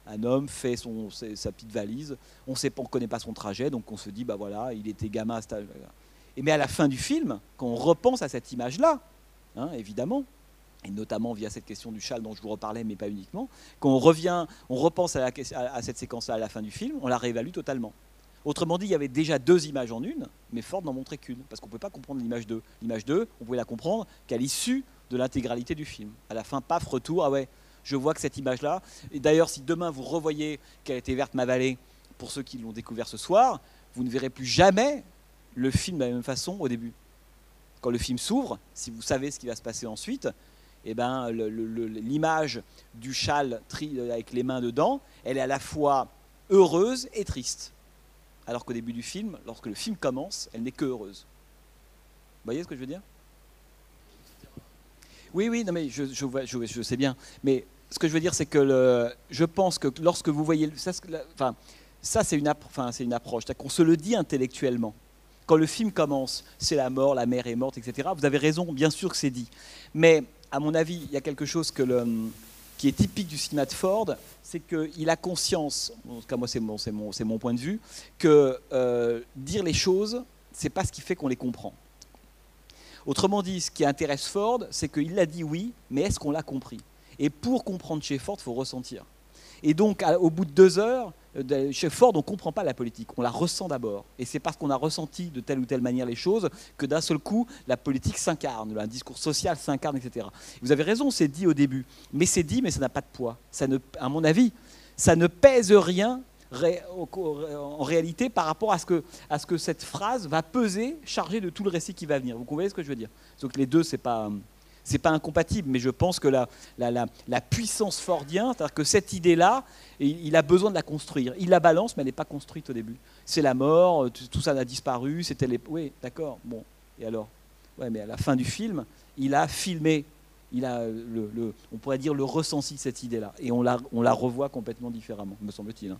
Un homme fait son, sa petite valise, on ne connaît pas son trajet, donc on se dit, bah voilà, il était gamin à Et mais à la fin du film, quand on repense à cette image-là, Hein, évidemment, et notamment via cette question du châle dont je vous reparlais, mais pas uniquement, quand on revient, on repense à, cette séquence-là à la fin du film, on la réévalue totalement. Autrement dit, il y avait déjà deux images en une, mais Ford n'en montrait qu'une, parce qu'on ne peut pas comprendre l'image 2. L'image 2, on pouvait la comprendre qu'à l'issue de l'intégralité du film. À la fin, paf, retour, ah ouais, je vois que cette image-là, et d'ailleurs, si demain vous revoyez qu'elle était verte ma vallée, pour ceux qui l'ont découvert ce soir, vous ne verrez plus jamais le film de la même façon au début quand le film s'ouvre, si vous savez ce qui va se passer ensuite, eh ben, l'image du châle avec les mains dedans, elle est à la fois heureuse et triste. Alors qu'au début du film, lorsque le film commence, elle n'est que heureuse. Vous voyez ce que je veux dire? Oui, oui, non, mais je, je, sais bien. Mais ce que je veux dire, c'est que je pense que lorsque vous voyez. Ça, ça c'est une, enfin, une approche. qu'on se le dit intellectuellement. Quand le film commence, c'est la mort, la mère est morte, etc. Vous avez raison, bien sûr que c'est dit. Mais à mon avis, il y a quelque chose qui est typique du cinéma de Ford, c'est qu'il a conscience, en tout cas moi c'est mon, point de vue, que euh, dire les choses, c'est pas ce qui fait qu'on les comprend. Autrement dit, ce qui intéresse Ford, c'est qu'il l'a dit oui, mais est-ce qu'on l'a compris? Et pour comprendre chez Ford, il faut ressentir. Et donc, au bout de deux heures, euh, chez Ford, on ne comprend pas la politique, on la ressent d'abord. Et c'est parce qu'on a ressenti de telle ou telle manière les choses que d'un seul coup, la politique s'incarne, un discours social s'incarne, etc. Vous avez raison, c'est dit au début. Mais c'est dit, mais ça n'a pas de poids. Ça ne, à mon avis, ça ne pèse rien en réalité par rapport à ce, que, à ce que cette phrase va peser, chargée de tout le récit qui va venir. Vous comprenez ce que je veux dire? Donc les deux, c'est pas c'est pas incompatible, mais je pense que la, la, puissance fordienne, c'est-à-dire que cette idée-là, il, a besoin de la construire. Il la balance, mais elle n'est pas construite au début. C'est la mort, tout ça a disparu, c'était les... Oui, d'accord, et alors? Ouais, mais à la fin du film, il a filmé, il a, le, on pourrait dire, le ressenti cette idée-là. Et on la, on la revoit complètement différemment, me semble-t-il. Hein.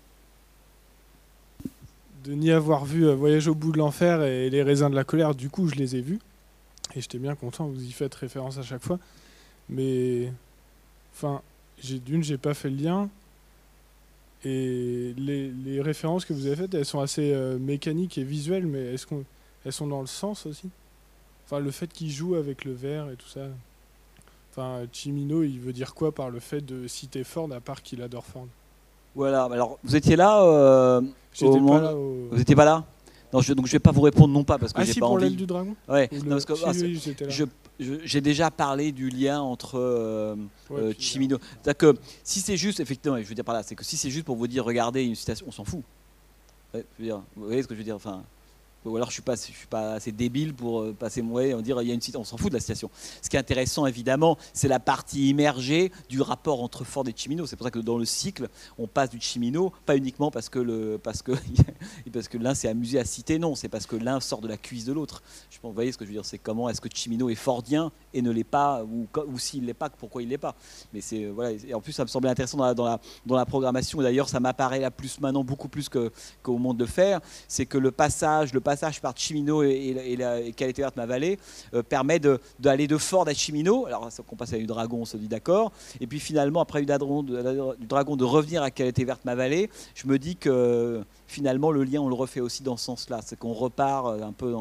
De n'y avoir vu euh, Voyage au bout de l'enfer et Les raisins de la colère, du coup, je les ai vus. Et j'étais bien content, vous y faites référence à chaque fois. Mais, enfin, d'une, j'ai pas fait le lien. Et les, les, références que vous avez faites, elles sont assez euh, mécaniques et visuelles, mais est-ce qu'elles sont dans le sens aussi? Enfin, le fait qu'il joue avec le verre et tout ça. Enfin, Chimino, il veut dire quoi par le fait de citer Ford, à part qu'il adore Ford? Voilà, alors vous étiez là euh, J'étais pas là. Au... Vous étiez pas là? Donc je vais pas vous répondre non pas parce que ah j'ai si, pas pour envie. du dragon. Ouais. parce que, ah, j'ai déjà parlé du lien entre euh, euh, Chimino. Que si c'est juste, effectivement, je veux dire par là, c'est que si c'est juste pour vous dire, regardez une citation, on s'en fout. vous voyez ce que je veux dire Enfin, ou alors je suis pas, suis pas assez débile pour euh, passer mon way et dire il y a une on s'en fout de la citation. Ce qui est intéressant évidemment, c'est la partie immergée du rapport entre Ford et Chimino. C'est pour ça que dans le cycle, on passe du Chimino, pas uniquement parce que parce que parce que l'un s'est amusé à citer, non, c'est parce que l'un sort de la cuisse de l'autre. Je pense, vous voyez ce que je veux dire, c'est comment est-ce que Chimino est fordien et ne l'est pas, ou, ou s'il l'est pas, pourquoi il l'est pas. Mais c'est euh, voilà, et en plus ça me semblait intéressant dans la, dans la, dans la programmation. D'ailleurs, ça m'apparaît là plus maintenant beaucoup plus qu'au monde de fer, c'est que le passage, le passage par Chimino et, la Qualité verte ma vallée euh, permet d'aller de, Ford à Chimino. Alors, qu'on passe à du dragon, on se dit d'accord. Et puis finalement, après du dragon, de, de revenir à Qualité verte ma vallée, je me dis que finalement, le lien, on le refait aussi dans ce sens-là. C'est qu'on repart euh, un peu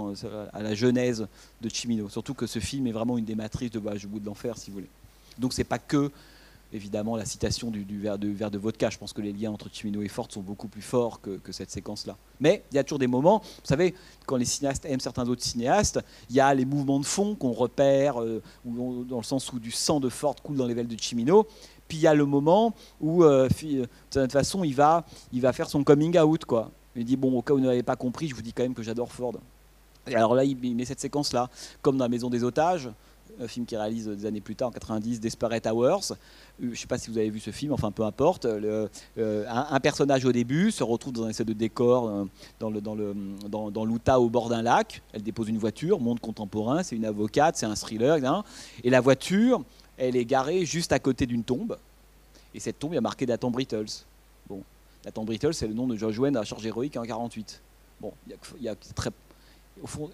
à la genèse de Chimino. Surtout que ce film est vraiment une des matrices de Voyage au bout de l'enfer, si vous voulez. Donc, c'est pas que évidemment la citation du, verre, de, vodka. Je pense que les liens entre Chimino et Ford sont beaucoup plus forts que, cette séquence-là. Mais il y a toujours des moments, vous savez, quand les cinéastes aiment certains autres cinéastes, il y a les mouvements de fond qu'on repère, euh, dans le sens où du sang de Ford coule dans les veines de Chimino. Puis il y a le moment où, euh, de toute façon, il va, faire son coming out. Il dit, bon, au cas où vous n'avez pas compris, je vous dis quand même que j'adore Ford. Et alors là, il met cette séquence-là, comme dans la Maison des otages, un film qui réalise des années plus tard, en 90, Desperate Hours. Euh, je ne sais pas si vous avez vu ce film, enfin peu importe. Euh, un, personnage au début se retrouve dans un essai de décor euh, dans, le, l'Utah au bord d'un lac. Elle dépose une voiture, monde contemporain, c'est une avocate, c'est un thriller. Et la voiture, elle est garée juste à côté d'une tombe. Et cette tombe, il y a marqué Nathan Brittles. Bon, Nathan Brittles, c'est le nom de George Wayne à charge héroïque en 48. Bon, il y y a très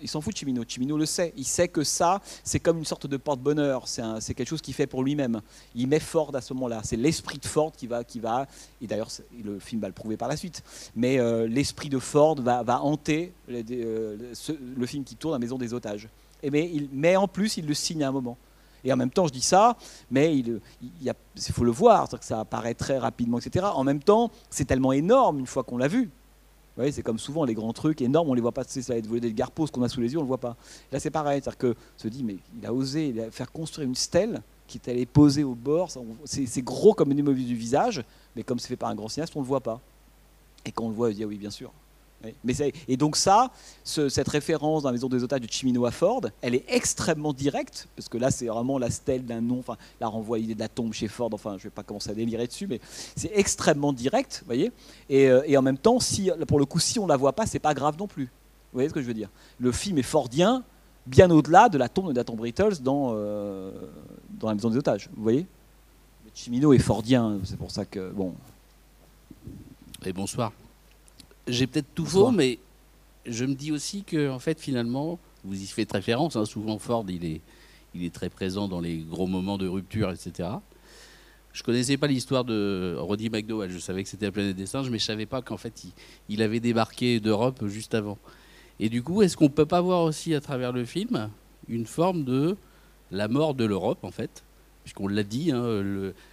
il s'en fout de Chimino. Chimino le sait. Il sait que ça, c'est comme une sorte de porte-bonheur. C'est quelque chose qu'il fait pour lui-même. Il met Ford à ce moment-là. C'est l'esprit de Ford qui va, qui va et d'ailleurs, le film va le prouver par la suite, mais euh, l'esprit de Ford va, hanter euh, le film qui tourne à Maison des Otages. Mais, en plus, il le signe à un moment. Et en même temps, je dis ça, mais il, faut le voir, ça apparaît très rapidement, etc. En même temps, c'est tellement énorme une fois qu'on l'a vu c'est comme souvent les grands trucs énormes, on les voit pas. C'est ça, être des garpos qu'on a sous les yeux, on le voit pas. Là, c'est pareil, c'est-à-dire que se dit, mais il a osé faire construire une stèle qui est allée poser au bord. C'est gros comme une immobile du visage, mais comme c'est fait par un grand cinéaste, on le voit pas. Et quand on le voit, on dit, ah oui, bien sûr. Mais et donc ça, cette référence dans la maison des otages de Chimino à Ford, elle est extrêmement directe, parce que là c'est vraiment la stèle d'un nom, enfin la renvoie l'idée de la tombe chez Ford, enfin je vais pas commencer à délirer dessus, mais c'est extrêmement direct, vous voyez. Et, euh, en même temps, si, pour le coup, si on la voit pas, c'est pas grave non plus. Vous voyez ce que je veux dire? Le film est fordien, bien au-delà de la tombe de Nathan Brittles dans, euh, dans la maison des otages, vous voyez? Chimino est fordien, c'est pour ça que bon. Et bonsoir j'ai peut-être tout faux, mais je me dis aussi que, en fait, finalement, vous y faites référence. Hein, souvent, Ford, il est, il est très présent dans les gros moments de rupture, etc. Je connaissais pas l'histoire de Roddy McDowell. Je savais que c'était la planète des singes, mais je savais pas qu'en fait, il, avait débarqué d'Europe juste avant. Et du coup, est-ce qu'on peut pas voir aussi à travers le film une forme de la mort de l'Europe, en fait? Puisqu'on l'a dit, hein,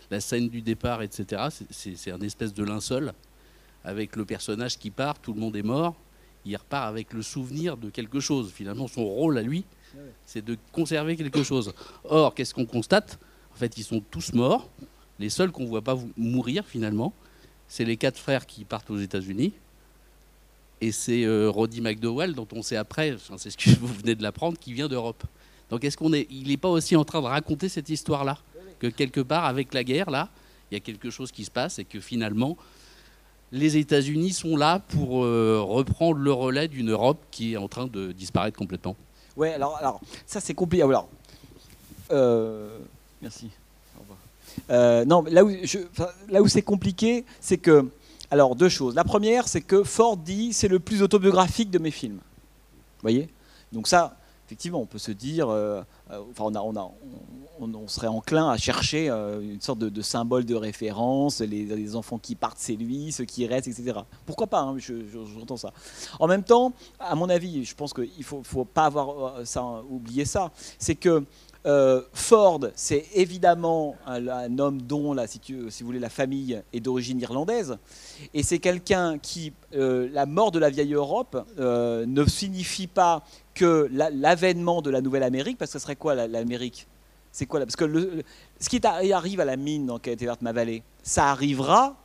la scène du départ, etc., c'est un espèce de linceul avec le personnage qui part, tout le monde est mort, il repart avec le souvenir de quelque chose. Finalement, son rôle à lui, c'est de conserver quelque chose. Or, qu'est-ce qu'on constate? En fait, ils sont tous morts. Les seuls qu'on ne voit pas mourir, finalement, c'est les quatre frères qui partent aux États-Unis. Et c'est euh, Roddy McDowell, dont on sait après, c'est ce que vous venez de l'apprendre, qui vient d'Europe. Donc, est-ce qu'on est, il n'est pas aussi en train de raconter cette histoire-là? Que quelque part, avec la guerre, là, il y a quelque chose qui se passe et que finalement, les États-Unis sont là pour euh, reprendre le relais d'une Europe qui est en train de disparaître complètement. Ouais, alors, ça c'est compliqué. Alors, euh, merci. Euh, non, là où, là où c'est compliqué, c'est que, alors deux choses. La première, c'est que Ford dit c'est le plus autobiographique de mes films. Vous voyez? Donc ça, effectivement, on peut se dire, enfin, on a, on serait enclin à chercher euh, une sorte de, symbole de référence, les, enfants qui partent, c'est lui, ceux qui restent, etc. Pourquoi pas hein, J'entends ça. En même temps, à mon avis, je pense qu'il ne faut, pas avoir euh, ça, oublier ça, c'est que euh, Ford, c'est évidemment un, homme dont, si, vous voulez, la famille est d'origine irlandaise, et c'est quelqu'un qui, la mort de la vieille Europe ne signifie pas que l'avènement de la nouvelle Amérique, parce que ce serait quoi l'Amérique? C'est quoi Parce que ce qui arrive à la mine dans Qualité verte ma vallée, ça arrivera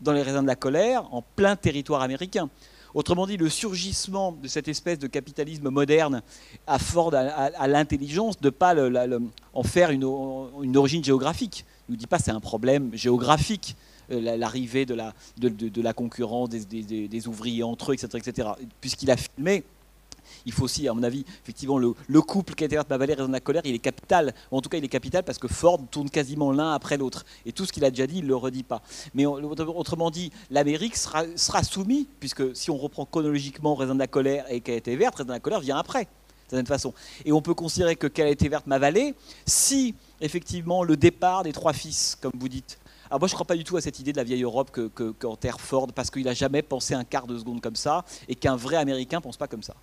dans les raisins de la colère en plein territoire américain. Autrement dit, le surgissement de cette espèce de capitalisme moderne afforde à, l'intelligence de ne pas en faire une, origine géographique. Il ne nous dit pas c'est un problème géographique, euh, l'arrivée de la, concurrence des, des, ouvriers entre eux, etc. etc. Puisqu'il a filmé il faut aussi, à mon avis, effectivement, le, couple a été Bavalé, Raison de la colère, il est capital. en tout cas, il est capital parce que Ford tourne quasiment l'un après l'autre. Et tout ce qu'il a déjà dit, il ne le redit pas. Mais autrement dit, l'Amérique sera, soumise, puisque si on reprend chronologiquement Raison de la colère et Quelle été verte, de la colère vient après. Certaine façon. Et on peut considérer que Quelle été verte, si effectivement le départ des trois fils, comme vous dites, alors moi, je ne crois pas du tout à cette idée de la vieille Europe qu'enterre que, Ford, parce qu'il n'a jamais pensé un quart de seconde comme ça, et qu'un vrai Américain ne pense pas comme ça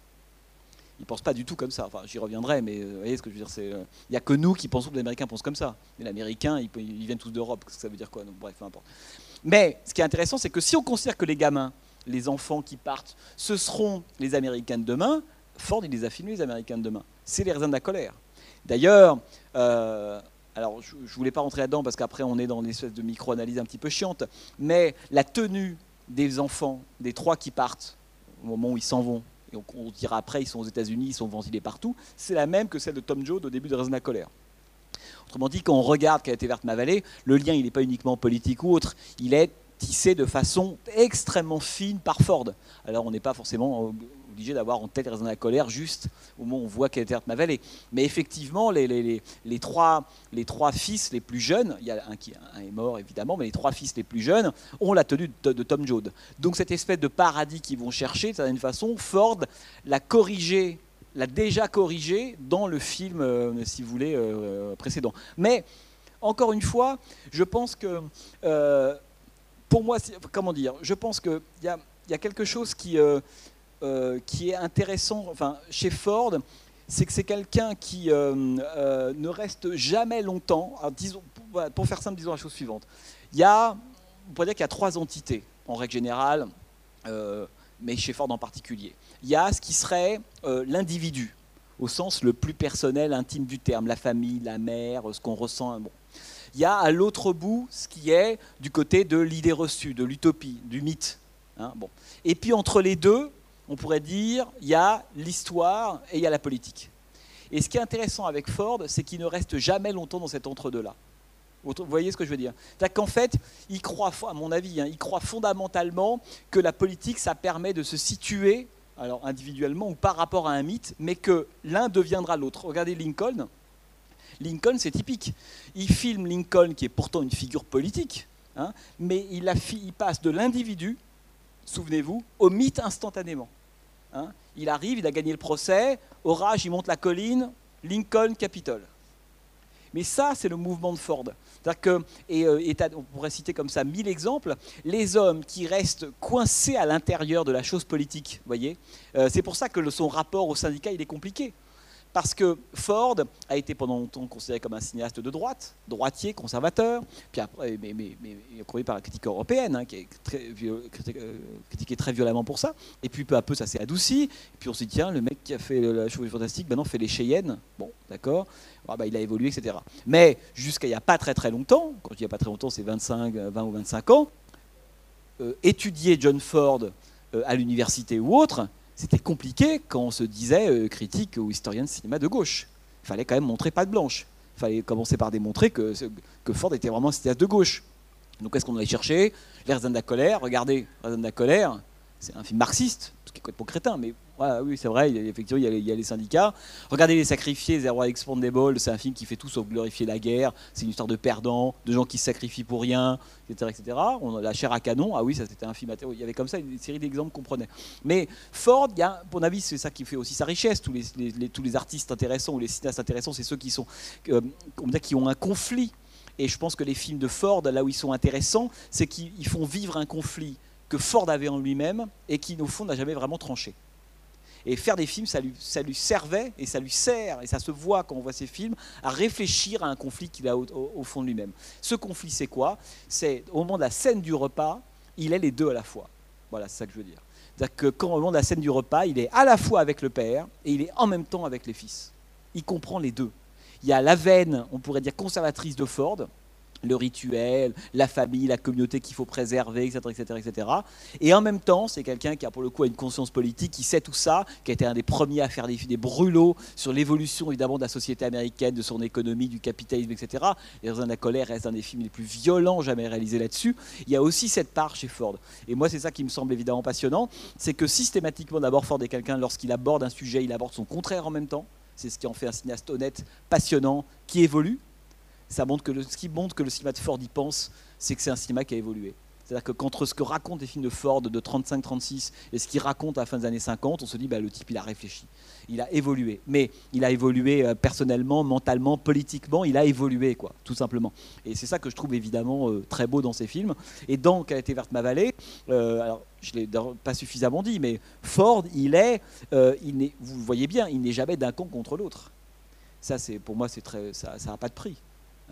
ils pensent pas du tout comme ça. Enfin, j'y reviendrai, mais euh, vous voyez ce que je veux dire, c'est, il euh, n'y a que nous qui pensons que les Américains pensent comme ça. Mais l'Américain, ils, ils, viennent tous d'Europe. Ça veut dire quoi? Bref, peu importe. Mais ce qui est intéressant, c'est que si on considère que les gamins, les enfants qui partent, ce seront les Américains de demain, Ford, il les a filmés, les Américains de demain. C'est les raisins de la colère. D'ailleurs, euh, alors je ne voulais pas rentrer là-dedans parce qu'après on est dans une espèce de micro-analyse un petit peu chiante, mais la tenue des enfants, des trois qui partent, au moment où ils s'en vont, on, dira après, ils sont aux États-Unis, ils sont ventilés partout, c'est la même que celle de Tom Joad au début de Raison colère. Autrement dit, quand on regarde qu'a été verte ma vallée, le lien, il n'est pas uniquement politique ou autre, il est tissé de façon extrêmement fine par Ford. Alors on n'est pas forcément obligé d'avoir en tête raison de la colère juste au moment où on voit qu'elle est ma vallée. Mais effectivement, les, les, les, trois, les trois fils les plus jeunes, il y a un qui est mort évidemment, mais les trois fils les plus jeunes ont la tenue de, Tom Joad. Donc cette espèce de paradis qu'ils vont chercher, de certaine façon, Ford l'a corrigé l'a déjà corrigé dans le film, euh, si vous voulez, euh, précédent. Mais, encore une fois, je pense que, euh, pour moi, comment dire, je pense qu'il y y a quelque chose qui, euh, qui est intéressant enfin, chez Ford, c'est que c'est quelqu'un qui euh, euh, ne reste jamais longtemps. pour, faire simple, disons la chose suivante. Il y a, on pourrait dire qu'il y a trois entités, en règle générale, mais chez Ford en particulier. Il y a ce qui serait l'individu, au sens le plus personnel, intime du terme, la famille, la mère, ce qu'on ressent. Bon. Il y a à l'autre bout ce qui est du côté de l'idée reçue, de l'utopie, du mythe, Hein, bon. Et puis entre les deux, on pourrait dire, il y a l'histoire et il y a la politique. Et ce qui est intéressant avec Ford, c'est qu'il ne reste jamais longtemps dans cet entre-deux-là. Vous voyez ce que je veux dire? C'est-à-dire qu'en fait, il croit, à mon avis, hein, il croit fondamentalement que la politique, ça permet de se situer, alors individuellement ou par rapport à un mythe, mais que l'un deviendra l'autre. Regardez Lincoln. Lincoln, c'est typique. Il filme Lincoln, qui est pourtant une figure politique, hein, mais il, a, il passe de l'individu, souvenez-vous, au mythe instantanément. Hein. il arrive, il a gagné le procès, orage, il monte la colline, Lincoln, Capitole. Mais ça, c'est le mouvement de Ford. Euh, on pourrait citer comme ça mille exemples, les hommes qui restent coincés à l'intérieur de la chose politique, voyez, euh, c'est pour ça que son rapport au syndicat, il est compliqué parce que Ford a été pendant longtemps considéré comme un cinéaste de droite, droitier, conservateur, puis après, mais, mais, mais par la critique européenne, hein, qui est très, euh, critiqué très violemment pour ça. Et puis peu à peu, ça s'est adouci. Et puis on s'est dit, tiens, le mec qui a fait la chose fantastique, maintenant fait les Cheyennes. Bon, d'accord. Ah, bah, il a évolué, etc. Mais jusqu'à il n'y a pas très très longtemps, quand je dis il n'y a pas très longtemps, c'est 25, 20 ou 25 ans, euh, étudier John Ford euh, à l'université ou autre, c'était compliqué quand on se disait euh, critique ou historien de cinéma de gauche. Il fallait quand même montrer pas de blanche. Il fallait commencer par démontrer que, que Ford était vraiment un cinéaste de gauche. Donc qu'est-ce qu'on allait chercher? La colère. Regardez, la colère, c'est un film marxiste, ce qui est complètement crétin, mais oui, c'est vrai, effectivement, il y, a les, syndicats. Regardez Les Sacrifiés, Zero Expandable, c'est un film qui fait tout sauf glorifier la guerre. C'est une histoire de perdants, de gens qui se sacrifient pour rien, etc. etc. La chair à canon, ah oui, ça c'était un film. Il y avait comme ça une série d'exemples qu'on prenait. Mais Ford, pour mon avis, c'est ça qui fait aussi sa richesse. Tous les, tous les artistes intéressants ou les cinéastes intéressants, c'est ceux qui, sont, euh, qui ont un conflit. Et je pense que les films de Ford, là où ils sont intéressants, c'est qu'ils font vivre un conflit que Ford avait en lui-même et qui, au fond, n'a jamais vraiment tranché. Et faire des films, ça lui, ça lui servait et ça lui sert, et ça se voit quand on voit ces films, à réfléchir à un conflit qu'il a au, fond de lui-même. Ce conflit, c'est quoi? C'est au moment de la scène du repas, il est les deux à la fois. Voilà, c'est ça que je veux dire. C'est-à-dire que quand au moment de la scène du repas, il est à la fois avec le père et il est en même temps avec les fils. Il comprend les deux. Il y a la veine, on pourrait dire conservatrice de Ford, le rituel, la famille, la communauté qu'il faut préserver, etc., etc., etc. Et en même temps, c'est quelqu'un qui a pour le coup une conscience politique, qui sait tout ça, qui a été un des premiers à faire des, brûlots sur l'évolution évidemment de la société américaine, de son économie, du capitalisme, etc. Et de la colère reste un des films les plus violents jamais réalisés là-dessus. Il y a aussi cette part chez Ford. Et moi, c'est ça qui me semble évidemment passionnant, c'est que systématiquement, d'abord, Ford est quelqu'un, lorsqu'il aborde un sujet, il aborde son contraire en même temps. C'est ce qui en fait un cinéaste honnête, passionnant, qui évolue ça montre que ce qui montre que le cinéma de Ford y pense, c'est que c'est un cinéma qui a évolué. C'est-à-dire que qu'entre ce que racontent les films de Ford de 35-36 et ce qu'il raconte à la fin des années 50, on se dit bah, le type il a réfléchi, il a évolué. Mais il a évolué euh, personnellement, mentalement, politiquement, il a évolué quoi, tout simplement. Et c'est ça que je trouve évidemment euh, très beau dans ces films. Et dans Qualité verte ma vallée, euh, alors je l'ai pas suffisamment dit, mais Ford, il est, il vous le voyez bien, il n'est jamais d'un camp contre l'autre. Ça, pour moi, très, ça n'a pas de prix.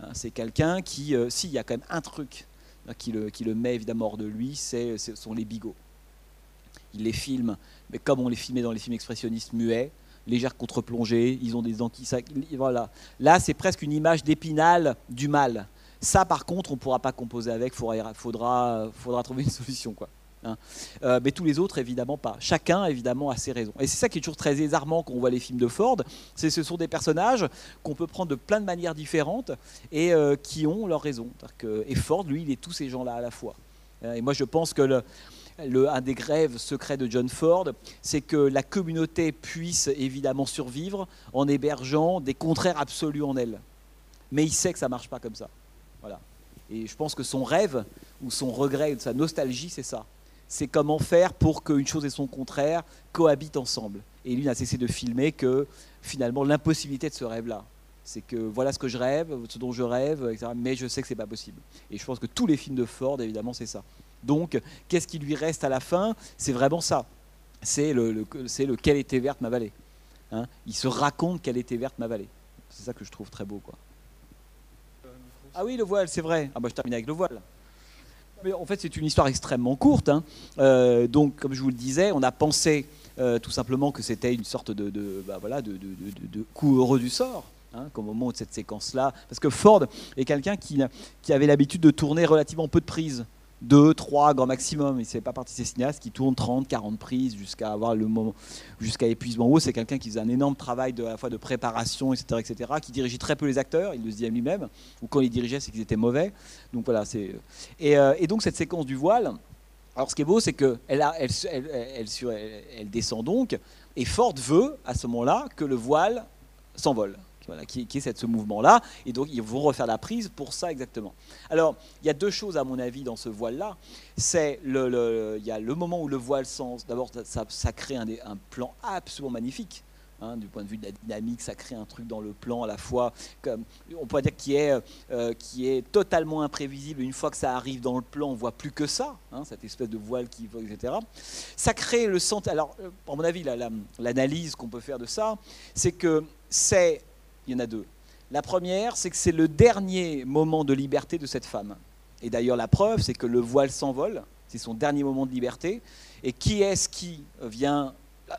Hein, c'est quelqu'un qui, euh, s'il y a quand même un truc hein, qui le, met évidemment hors de lui, c'est, ce sont les bigots. Il les filme, mais comme on les filmait dans les films expressionnistes muets, légère contre-plongée, ils ont des dents qui... Voilà. Là, c'est presque une image d'épinal du mal. Ça, par contre, on ne pourra pas composer avec, il faudra trouver une solution. Quoi. Hein. Euh, mais tous les autres, évidemment pas. Chacun, évidemment, a ses raisons. Et c'est ça qui est toujours très désarmant quand on voit les films de Ford. C'est ce sont des personnages qu'on peut prendre de plein de manières différentes et euh, qui ont leurs raisons. et Ford, lui, il est tous ces gens-là à la fois. Euh, et moi, je pense que le, un des grèves secrets de John Ford, c'est que la communauté puisse évidemment survivre en hébergeant des contraires absolus en elle. Mais il sait que ça marche pas comme ça. Voilà. Et je pense que son rêve ou son regret, sa nostalgie, c'est ça c'est comment faire pour qu'une chose et son contraire cohabitent ensemble. Et lui n'a cessé de filmer que finalement l'impossibilité de ce rêve-là. C'est que voilà ce que je rêve, ce dont je rêve, etc., mais je sais que c'est pas possible. Et je pense que tous les films de Ford, évidemment, c'est ça. Donc, qu'est-ce qui lui reste à la fin? C'est vraiment ça. C'est le, le quelle était verte ma vallée. Hein il se raconte quelle était verte ma vallée. C'est ça que je trouve très beau. Quoi. Ah oui, le voile, c'est vrai. Ah bah je termine avec le voile en fait, c'est une histoire extrêmement courte. Hein. Euh, donc, comme je vous le disais, on a pensé euh, tout simplement que c'était une sorte de, bah, voilà, de, coup heureux du sort. Hein, au moment de cette séquence-là. Parce que Ford est quelqu'un qui, qui, avait l'habitude de tourner relativement peu de prises. 2, 3 grand maximum. Il ne fait pas partie de ces cinéastes qui tournent 30, 40 prises jusqu'à avoir le moment, jusqu'à épuisement. haut, c'est quelqu'un qui faisait un énorme travail de, la fois de préparation, etc., etc., qui dirigeait très peu les acteurs, il le dit lui-même, ou quand il dirigeait, c'est qu'ils étaient mauvais. Donc voilà, c'est. Et, euh, et, donc cette séquence du voile, alors ce qui est beau, c'est qu'elle elle, elle, elle, elle, descend donc, et Ford veut à ce moment-là que le voile s'envole qui, est ce mouvement-là. Et donc, ils vont refaire la prise pour ça exactement. Alors, il y a deux choses, à mon avis, dans ce voile-là. C'est le, il y a le moment où le voile sens. D'abord, ça, crée un, plan absolument magnifique. Hein, du point de vue de la dynamique, ça crée un truc dans le plan à la fois, on pourrait dire qui est, euh, qui est totalement imprévisible. Une fois que ça arrive dans le plan, on voit plus que ça, hein, cette espèce de voile qui, etc. Ça crée le sentiment. Alors, euh, à mon avis, l'analyse qu'on peut faire de ça, c'est que c'est il y en a deux. La première, c'est que c'est le dernier moment de liberté de cette femme. Et d'ailleurs, la preuve, c'est que le voile s'envole, c'est son dernier moment de liberté. Et qui est-ce qui vient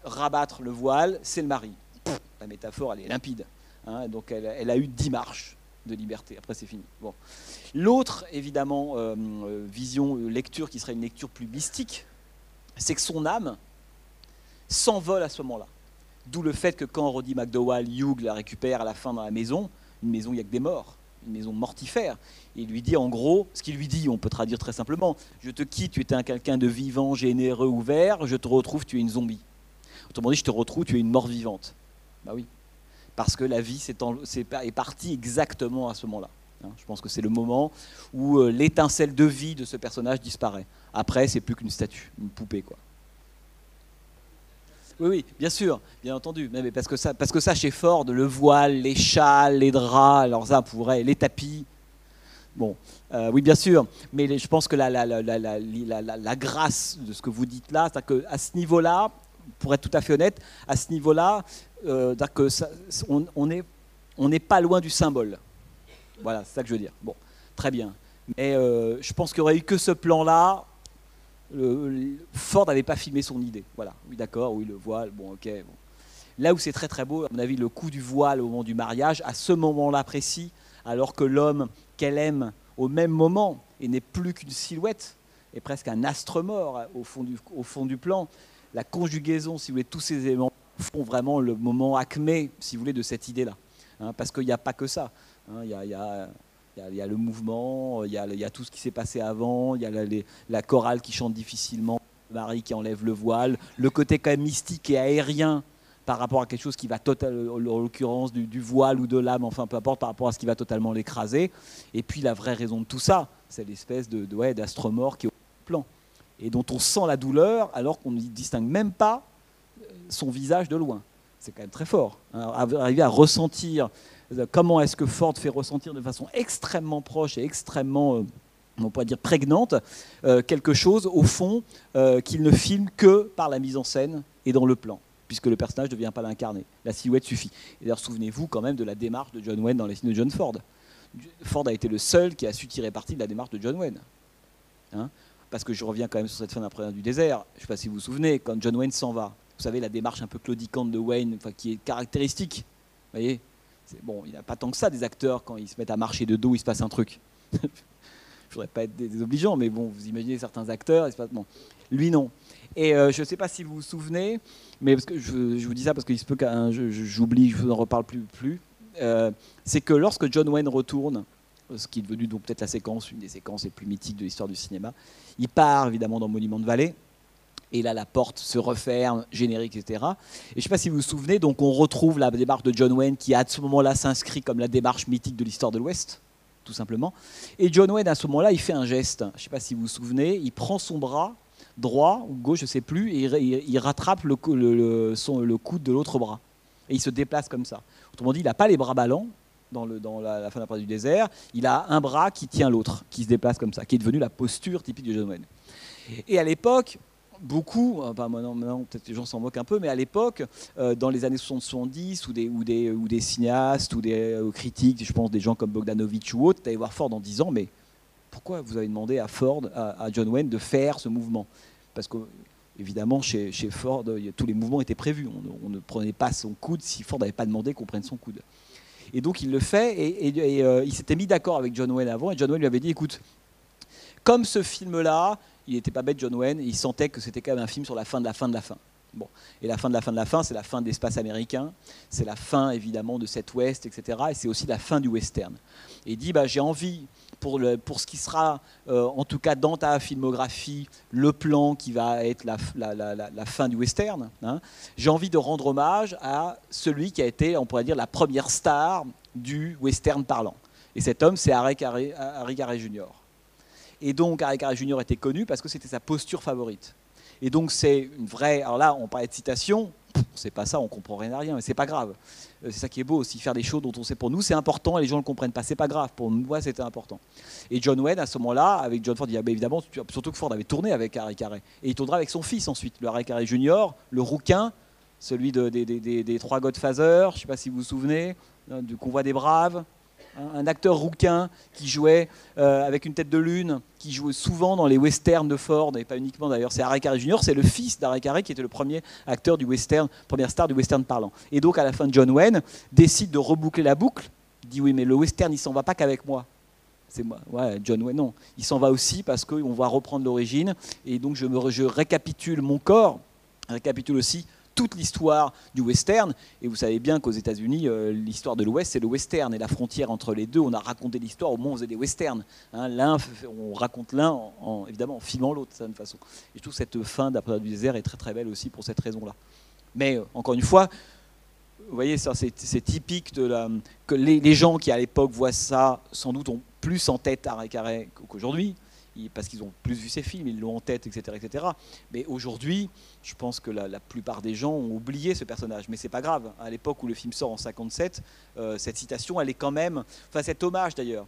rabattre le voile? C'est le mari. La métaphore, elle est limpide. Hein. donc, elle, a eu dix marches de liberté. Après, c'est fini. L'autre, évidemment, euh, euh, vision, euh, lecture qui serait une lecture plus mystique, c'est que son âme s'envole à ce moment-là. D'où le fait que quand Roddy McDowell, Hugh la récupère à la fin dans la maison, une maison, il n'y a que des morts, une maison mortifère. il lui dit en gros, ce qu'il lui dit, on peut traduire très simplement, je te quitte, tu étais un quelqu'un de vivant, généreux, ouvert, je te retrouve, tu es une zombie. Autrement dit, je te retrouve, tu es une mort vivante. Bah oui, parce que la vie est, partie exactement à ce moment-là. Hein. je pense que c'est le moment où euh, l'étincelle de vie de ce personnage disparaît. Après, c'est plus qu'une statue, une poupée, quoi. Oui, oui, bien sûr, bien entendu. Mais parce que ça, parce que ça chez Ford, le voile, les châles, les draps, alors ça pourrait, les tapis. Bon, euh, oui, bien sûr. Mais je pense que la, la, la, la, grâce de ce que vous dites là, c'est qu'à ce niveau-là, pour être tout à fait honnête, à ce niveau-là, euh, on n'est pas loin du symbole. Voilà, c'est ça que je veux dire. Bon, très bien. Mais euh, je pense qu'il n'y aurait eu que ce plan-là, Ford n'avait pas filmé son idée. Voilà, oui d'accord, oui le voile, bon ok. Là où c'est très très beau, à mon avis, le coup du voile au moment du mariage, à ce moment-là précis, alors que l'homme qu'elle aime au même moment et n'est plus qu'une silhouette, est presque un astre mort au fond du, au fond du plan, la conjugaison, si vous voulez, tous ces éléments font vraiment le moment acmé, si vous voulez, de cette idée-là. Hein, parce qu'il n'y a pas que ça. Hein, il y a le mouvement, il y a, tout ce qui s'est passé avant, il y a la, chorale qui chante difficilement, Marie qui enlève le voile, le côté quand même mystique et aérien par rapport à quelque chose qui va totalement, en l'occurrence du, voile ou de l'âme, enfin peu importe, par rapport à ce qui va totalement l'écraser. Et puis la vraie raison de tout ça, c'est l'espèce de, de d'astromore qui est au plan et dont on sent la douleur alors qu'on ne distingue même pas euh, son visage de loin. C'est quand même très fort. Arriver à ressentir comment est-ce que Ford fait ressentir de façon extrêmement proche et extrêmement, euh, on pourrait dire prégnante, euh, quelque chose au fond euh, qu'il ne filme que par la mise en scène et dans le plan puisque le personnage ne devient pas l'incarner. La silhouette suffit. Et d'ailleurs, souvenez-vous quand même de la démarche de John Wayne dans les films de John Ford. Ford a été le seul qui a su tirer parti de la démarche de John Wayne. Hein Parce que je reviens quand même sur cette fin d'après du désert. Je ne sais pas si vous vous souvenez, quand John Wayne s'en va, vous savez, la démarche un peu claudicante de Wayne, qui est caractéristique. Voyez Bon, il n'y a pas tant que ça des acteurs, quand ils se mettent à marcher de dos, il se passe un truc. je ne voudrais pas être désobligeant, mais bon, vous imaginez certains acteurs, il se passe... lui non. Et euh, je ne sais pas si vous vous souvenez, mais je, vous dis ça parce qu'il se peut que j'oublie, je vous en reparle plus. plus. Euh, c'est que lorsque John Wayne retourne, ce qui est devenu donc peut-être la séquence, une des séquences les plus mythiques de l'histoire du cinéma, il part évidemment dans Monument de Vallée et là la porte se referme, générique, etc. Et je ne sais pas si vous vous souvenez, donc on retrouve la démarche de John Wayne qui à ce moment-là s'inscrit comme la démarche mythique de l'histoire de l'Ouest, tout simplement. Et John Wayne à ce moment-là, il fait un geste, je ne sais pas si vous vous souvenez, il prend son bras droit ou gauche, je ne sais plus, et il, rattrape le, coude de l'autre bras. Et il se déplace comme ça. Autrement dit, il n'a pas les bras ballants, dans, le, dans la, la, fin d'après du désert, il a un bras qui tient l'autre, qui se déplace comme ça, qui est devenu la posture typique de John Wayne. Et à l'époque, beaucoup, euh, maintenant, peut-être les gens s'en moquent un peu, mais à l'époque, euh, dans les années 70 ou des, ou des, ou des cinéastes ou des euh, critiques, je pense des gens comme Bogdanovich ou autres, tu allais voir Ford en disant mais pourquoi vous avez demandé à Ford, à, John Wayne de faire ce mouvement? Parce que évidemment, chez, chez, Ford, tous les mouvements étaient prévus. On, ne prenait pas son coude si Ford n'avait pas demandé qu'on prenne son coude. Et donc il le fait, et, il s'était mis d'accord avec John Wayne avant, et John Wayne lui avait dit, écoute, comme ce film-là, il n'était pas bête, John Wayne, il sentait que c'était quand même un film sur la fin de la fin de la fin. Bon. Et la fin de la fin de la fin, c'est la fin de l'espace américain, c'est la fin évidemment de cette ouest, etc. Et c'est aussi la fin du western. Et il dit, bah, j'ai envie, pour, pour ce qui sera, euh, en tout cas dans ta filmographie, le plan qui va être la, la, la, fin du western, hein, j'ai envie de rendre hommage à celui qui a été, on pourrait dire, la première star du western parlant. Et cet homme, c'est Harry Carey, Harry Jr. Et donc, Carey Jr. était connu parce que c'était sa posture favorite. Et donc c'est une vraie. Alors là, on parlait de citation. C'est pas ça, on comprend rien à rien, mais c'est pas grave. Euh, c'est ça qui est beau aussi, faire des choses dont on sait pour nous, c'est important et les gens ne le comprennent pas. C'est pas grave, pour moi c'était important. Et John Wayne, à ce moment-là, avec John Ford, il dit ah, ben, évidemment, surtout que Ford avait tourné avec Harry Carey. Et il tournera avec son fils ensuite, le Harry Carey Junior, le rouquin, celui de, des, des, trois Godfather, je sais pas si vous vous souvenez, hein, du Convoi des Braves, un acteur rouquin qui jouait euh, avec une tête de lune, qui jouait souvent dans les westerns de Ford, et pas uniquement d'ailleurs, c'est Harry Carey Jr., c'est le fils d'Harry Carey qui était le premier acteur du western, première star du western parlant. Et donc à la fin, John Wayne décide de reboucler la boucle, dit oui mais le western il s'en va pas qu'avec moi. C'est moi, ouais, John Wayne, non. Il s'en va aussi parce qu'on va reprendre l'origine, et donc je, récapitule mon corps, récapitule aussi toute l'histoire du western. Et vous savez bien qu'aux États-Unis, euh, l'histoire de l'Ouest, c'est le western. Et la frontière entre les deux, on a raconté l'histoire au moment où on des westerns. Hein. l'un, on raconte l'un, en, évidemment, en filmant l'autre, de certaine façon. Et je trouve cette fin d'Après du désert est très très belle aussi pour cette raison-là. Mais euh, encore une fois, vous voyez, ça, c'est, typique de la, que les, les, gens qui à l'époque voient ça, sans doute, ont plus en tête Arrêt Carré qu'aujourd'hui parce qu'ils ont plus vu ces films, ils l'ont en tête, etc. etc. Mais aujourd'hui, je pense que la, plupart des gens ont oublié ce personnage. Mais c'est pas grave. À l'époque où le film sort en 57, euh, cette citation, elle est quand même, enfin cet hommage d'ailleurs,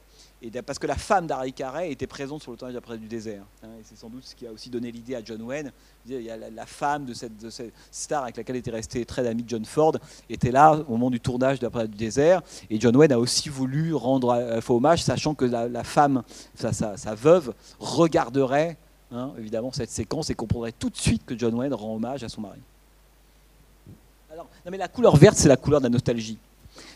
parce que la femme d'Harry Carey était présente sur le tournage d'après du désert. Hein, c'est sans doute ce qui a aussi donné l'idée à John Wayne. La, femme de cette, star avec laquelle était resté très ami John Ford était là au moment du tournage d'après du désert. Et John Wayne a aussi voulu rendre euh, faux hommage, sachant que la, femme, sa, veuve, regarderait hein, évidemment cette séquence et comprendrait tout de suite que John Wayne rend hommage à son mari. La couleur verte, c'est la couleur de la nostalgie.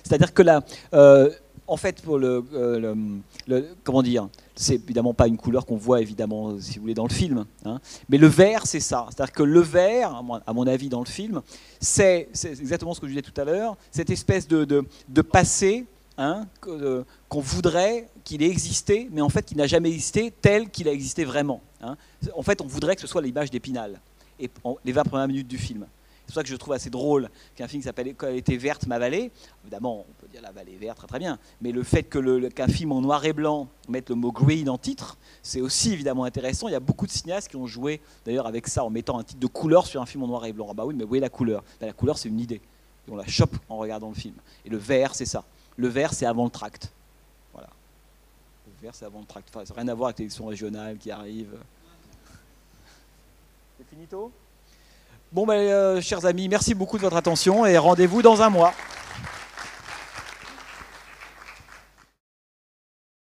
C'est-à-dire que la, euh, en fait, pour le, euh, comment dire, c'est évidemment pas une couleur qu'on voit évidemment, si vous voulez, dans le film. Hein. mais le vert, c'est ça. C'est-à-dire que le vert, à mon avis, dans le film, c'est exactement ce que je disais tout à l'heure, cette espèce de, de, passé hein, qu'on voudrait qu'il ait existé, mais en fait, qui n'a jamais existé tel qu'il a existé vraiment. Hein. En fait, on voudrait que ce soit l'image d'Épinal et les 20 premières minutes du film. C'est pour ça que je trouve assez drôle qu'un film qui s'appelle Quand elle était verte, ma vallée, évidemment, on peut dire la vallée verte, très très bien, mais le fait qu'un film en noir et blanc mette le mot green en titre, c'est aussi évidemment intéressant. Il y a beaucoup de cinéastes qui ont joué d'ailleurs avec ça, en mettant un titre de couleur sur un film en noir et blanc. Ah bah oui, mais où est la couleur? Bah, La couleur, c'est une idée. Et on la chope en regardant le film. Et le vert, c'est ça. Le vert, c'est avant le tract. Voilà. Le vert, c'est avant le tract. Enfin, ça n'a rien à voir avec l'élection régionale qui arrive. C'est finito? Bon, ben, euh, chers amis, merci beaucoup de votre attention et rendez-vous dans un mois.